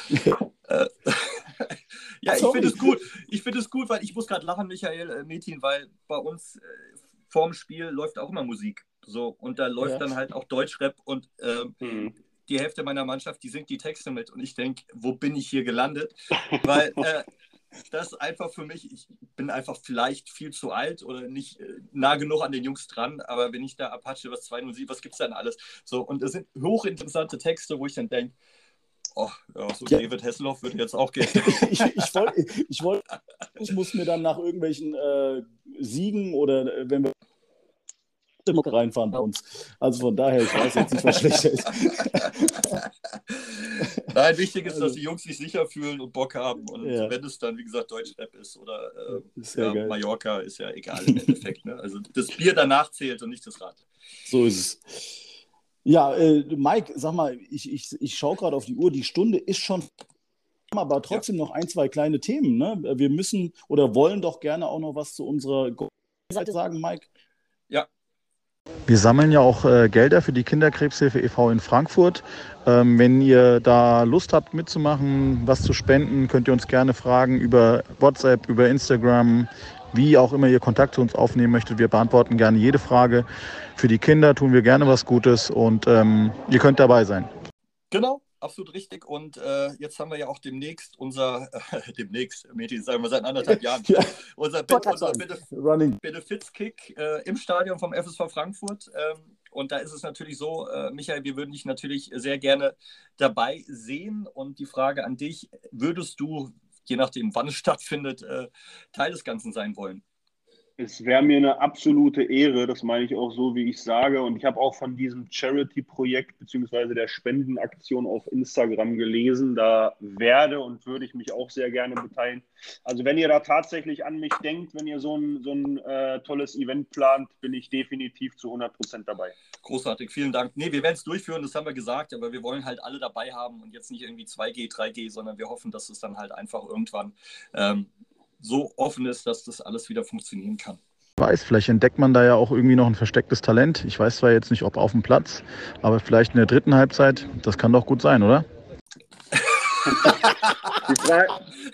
Ja, ich finde es gut. Ich finde es gut, weil ich muss gerade lachen, Michael äh, Metin, weil bei uns äh, vorm Spiel läuft auch immer Musik. So, und da läuft ja. dann halt auch Deutschrap und ähm, mhm. die Hälfte meiner Mannschaft, die singt die Texte mit und ich denke, wo bin ich hier gelandet? weil äh, das einfach für mich, ich bin einfach vielleicht viel zu alt oder nicht äh, nah genug an den Jungs dran, aber wenn ich da Apache was 207, was gibt es denn alles? So, und es sind hochinteressante Texte, wo ich dann denke, oh, ja, so ja. David Hasselhoff würde jetzt auch gehen. ich, ich, wollt, ich, wollt, ich muss mir dann nach irgendwelchen äh, Siegen oder äh, wenn wir reinfahren bei uns. Also von daher, ich weiß jetzt nicht, was schlechter ist. Nein, wichtig ist, also, dass die Jungs sich sicher fühlen und Bock haben. Und ja. wenn es dann, wie gesagt, Deutschrap ist oder äh, ist ja ja, Mallorca, ist ja egal im Endeffekt. Ne? Also das Bier danach zählt und nicht das Rad. So ist es. Ja, äh, Mike, sag mal, ich, ich, ich schaue gerade auf die Uhr, die Stunde ist schon aber trotzdem ja. noch ein, zwei kleine Themen. Ne? Wir müssen oder wollen doch gerne auch noch was zu unserer Seite sagen, Mike. Ja, wir sammeln ja auch äh, Gelder für die Kinderkrebshilfe e.V. in Frankfurt. Ähm, wenn ihr da Lust habt mitzumachen, was zu spenden, könnt ihr uns gerne fragen über WhatsApp, über Instagram, wie auch immer ihr Kontakt zu uns aufnehmen möchtet. Wir beantworten gerne jede Frage. Für die Kinder tun wir gerne was Gutes und ähm, ihr könnt dabei sein. Genau, absolut richtig. Und äh, jetzt haben wir ja auch demnächst unser, äh, demnächst, Meti, sagen wir seit anderthalb Jahren, ja. unser, unser Benefits-Kick äh, im Stadion vom FSV Frankfurt. Ähm, und da ist es natürlich so, äh, Michael, wir würden dich natürlich sehr gerne dabei sehen. Und die Frage an dich, würdest du, je nachdem wann es stattfindet, äh, Teil des Ganzen sein wollen? Es wäre mir eine absolute Ehre, das meine ich auch so, wie ich sage. Und ich habe auch von diesem Charity-Projekt bzw. der Spendenaktion auf Instagram gelesen. Da werde und würde ich mich auch sehr gerne beteiligen. Also wenn ihr da tatsächlich an mich denkt, wenn ihr so ein, so ein äh, tolles Event plant, bin ich definitiv zu 100 Prozent dabei. Großartig, vielen Dank. Nee, wir werden es durchführen, das haben wir gesagt, aber wir wollen halt alle dabei haben und jetzt nicht irgendwie 2G, 3G, sondern wir hoffen, dass es dann halt einfach irgendwann ähm, so offen ist, dass das alles wieder funktionieren kann. Weiß, vielleicht entdeckt man da ja auch irgendwie noch ein verstecktes Talent. Ich weiß zwar jetzt nicht, ob auf dem Platz, aber vielleicht in der dritten Halbzeit. Das kann doch gut sein, oder? Die Frage,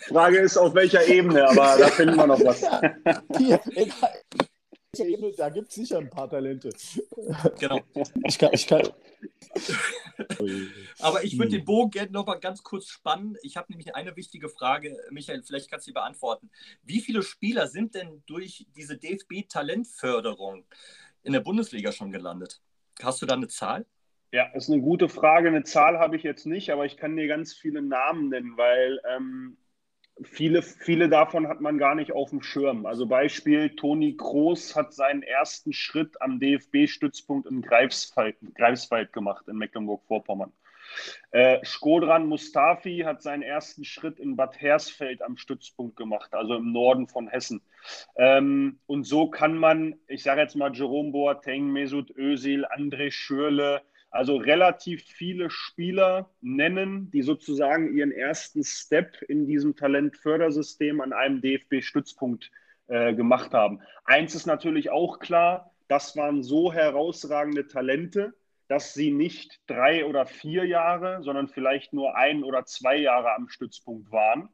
Frage ist, auf welcher Ebene, aber da finden wir noch was. Da gibt es sicher ein paar Talente. Genau. Ich kann, ich kann, aber ich würde den hm. Bogen gerne noch mal ganz kurz spannen. Ich habe nämlich eine wichtige Frage, Michael, vielleicht kannst du die beantworten. Wie viele Spieler sind denn durch diese DFB-Talentförderung in der Bundesliga schon gelandet? Hast du da eine Zahl? Ja, ist eine gute Frage. Eine Zahl habe ich jetzt nicht, aber ich kann dir ganz viele Namen nennen, weil ähm, viele, viele davon hat man gar nicht auf dem Schirm. Also Beispiel, Toni Kroos hat seinen ersten Schritt am DFB-Stützpunkt in Greifswald, Greifswald gemacht, in Mecklenburg-Vorpommern. Äh, Skodran Mustafi hat seinen ersten Schritt in Bad Hersfeld am Stützpunkt gemacht, also im Norden von Hessen. Ähm, und so kann man, ich sage jetzt mal Jerome Boateng, Mesut Özil, André Schürle, also relativ viele Spieler nennen, die sozusagen ihren ersten Step in diesem Talentfördersystem an einem DFB-Stützpunkt äh, gemacht haben. Eins ist natürlich auch klar, das waren so herausragende Talente, dass sie nicht drei oder vier Jahre, sondern vielleicht nur ein oder zwei Jahre am Stützpunkt waren.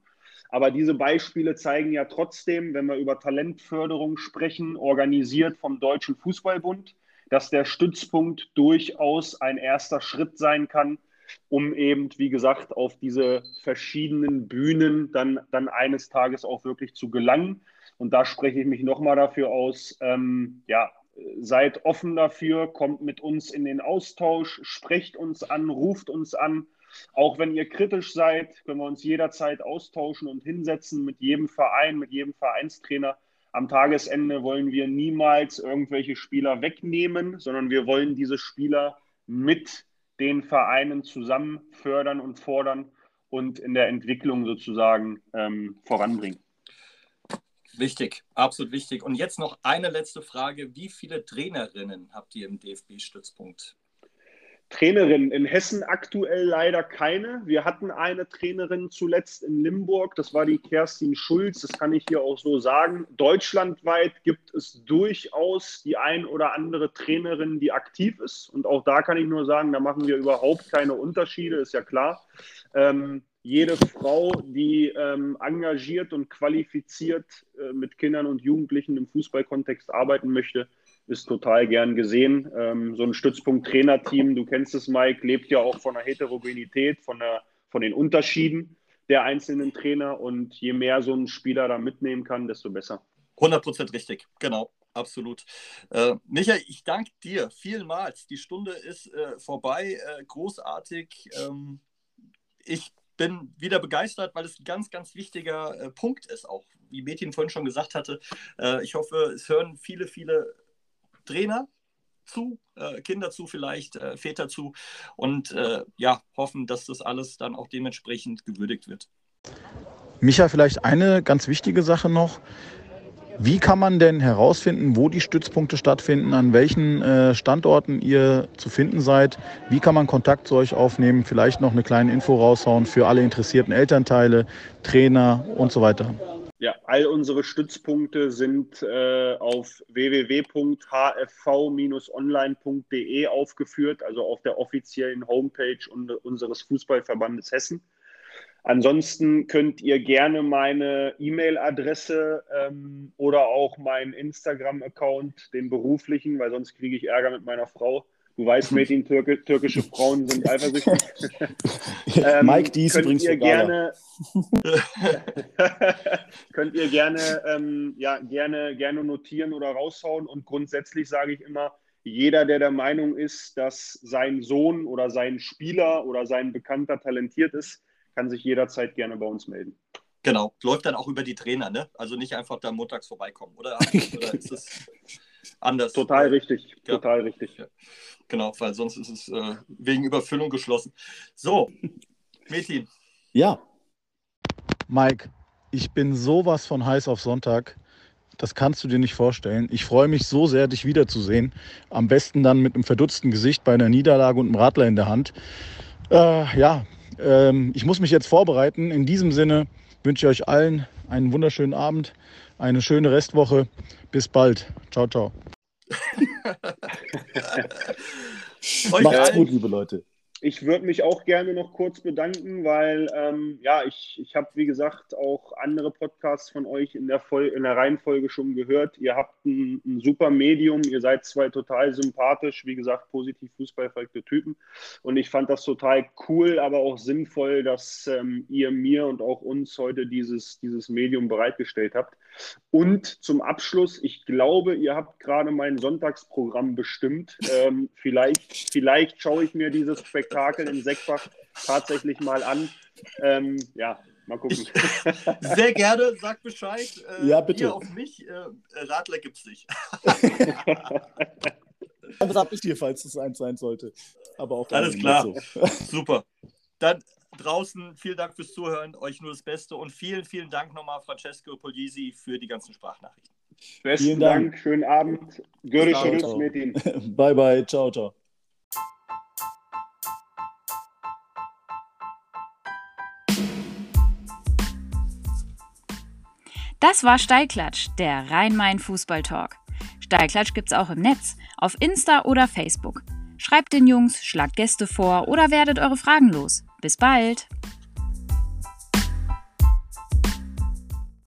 Aber diese Beispiele zeigen ja trotzdem, wenn wir über Talentförderung sprechen, organisiert vom Deutschen Fußballbund, dass der Stützpunkt durchaus ein erster Schritt sein kann, um eben, wie gesagt, auf diese verschiedenen Bühnen dann, dann eines Tages auch wirklich zu gelangen. Und da spreche ich mich nochmal dafür aus, ähm, ja, seid offen dafür, kommt mit uns in den Austausch, sprecht uns an, ruft uns an. Auch wenn ihr kritisch seid, können wir uns jederzeit austauschen und hinsetzen mit jedem Verein, mit jedem Vereinstrainer am Tagesende wollen wir niemals irgendwelche Spieler wegnehmen, sondern wir wollen diese Spieler mit den Vereinen zusammen fördern und fordern und in der Entwicklung sozusagen ähm, voranbringen. Wichtig, absolut wichtig. Und jetzt noch eine letzte Frage. Wie viele Trainerinnen habt ihr im DFB-Stützpunkt? Trainerin in Hessen aktuell leider keine. Wir hatten eine Trainerin zuletzt in Limburg, das war die Kerstin Schulz, das kann ich hier auch so sagen. Deutschlandweit gibt es durchaus die ein oder andere Trainerin, die aktiv ist. Und auch da kann ich nur sagen, da machen wir überhaupt keine Unterschiede, ist ja klar. Ähm, jede Frau, die ähm, engagiert und qualifiziert äh, mit Kindern und Jugendlichen im Fußballkontext arbeiten möchte, ist total gern gesehen. Ähm, so ein Stützpunkt-Trainerteam, du kennst es, Mike, lebt ja auch von der Heterogenität, von, der, von den Unterschieden der einzelnen Trainer. Und je mehr so ein Spieler da mitnehmen kann, desto besser. 100% richtig, genau. Absolut. Äh, Michael, ich danke dir vielmals. Die Stunde ist äh, vorbei. Äh, großartig. Ähm, ich bin wieder begeistert, weil es ein ganz, ganz wichtiger äh, Punkt ist, auch wie Metin vorhin schon gesagt hatte. Äh, ich hoffe, es hören viele, viele Trainer zu, äh, Kinder zu vielleicht, äh, Väter zu und äh, ja, hoffen, dass das alles dann auch dementsprechend gewürdigt wird. Micha, vielleicht eine ganz wichtige Sache noch. Wie kann man denn herausfinden, wo die Stützpunkte stattfinden, an welchen äh, Standorten ihr zu finden seid? Wie kann man Kontakt zu euch aufnehmen? Vielleicht noch eine kleine Info raushauen für alle interessierten Elternteile, Trainer und so weiter. Ja, all unsere Stützpunkte sind äh, auf www.hfv-online.de aufgeführt, also auf der offiziellen Homepage unseres Fußballverbandes Hessen. Ansonsten könnt ihr gerne meine E-Mail-Adresse ähm, oder auch meinen Instagram-Account, den beruflichen, weil sonst kriege ich Ärger mit meiner Frau, Du weißt, Mädchen, Türke, türkische Frauen sind eifersüchtig. ähm, Mike, dies könnt ihr gerne, könnt ihr gerne, ähm, ja, gerne, gerne notieren oder raushauen. Und grundsätzlich sage ich immer, jeder, der der Meinung ist, dass sein Sohn oder sein Spieler oder sein Bekannter talentiert ist, kann sich jederzeit gerne bei uns melden. Genau, läuft dann auch über die Trainer, ne? Also nicht einfach da montags vorbeikommen, oder? oder ist es anders? Total richtig, ja. total richtig. Ja. Genau, weil sonst ist es äh, wegen Überfüllung geschlossen. So, Metin. Ja. Mike, ich bin sowas von heiß auf Sonntag. Das kannst du dir nicht vorstellen. Ich freue mich so sehr, dich wiederzusehen. Am besten dann mit einem verdutzten Gesicht bei einer Niederlage und einem Radler in der Hand. Äh, ja, ähm, ich muss mich jetzt vorbereiten. In diesem Sinne wünsche ich euch allen einen wunderschönen Abend, eine schöne Restwoche. Bis bald. Ciao, ciao. Macht's gut, liebe Leute. Ich würde mich auch gerne noch kurz bedanken, weil ähm, ja, ich, ich habe, wie gesagt, auch andere Podcasts von euch in der, Vol in der Reihenfolge schon gehört. Ihr habt ein, ein super Medium, ihr seid zwei total sympathisch, wie gesagt, positiv fußballverrückte Typen. Und ich fand das total cool, aber auch sinnvoll, dass ähm, ihr mir und auch uns heute dieses, dieses Medium bereitgestellt habt. Und zum Abschluss, ich glaube, ihr habt gerade mein Sonntagsprogramm bestimmt. Ähm, vielleicht, vielleicht schaue ich mir dieses Spektakel in Seckbach tatsächlich mal an. Ähm, ja, mal gucken. sehr gerne, sag Bescheid. Äh, ja, bitte. Hier auf mich, äh, Radler es nicht. Das habe ich dir, falls es eins sein sollte. Aber auch Alles klar. So. Super. Dann draußen, vielen Dank fürs Zuhören, euch nur das Beste und vielen, vielen Dank nochmal, Francesco Polisi, für die ganzen Sprachnachrichten. Besten vielen Dank. Dank, schönen Abend. Görüş mit Ihnen. Bye, bye, ciao, ciao. Das war Steilklatsch, der Rhein-Main-Fußball-Talk. Steilklatsch gibt's auch im Netz, auf Insta oder Facebook. Schreibt den Jungs, schlagt Gäste vor oder werdet eure Fragen los. Bis bald!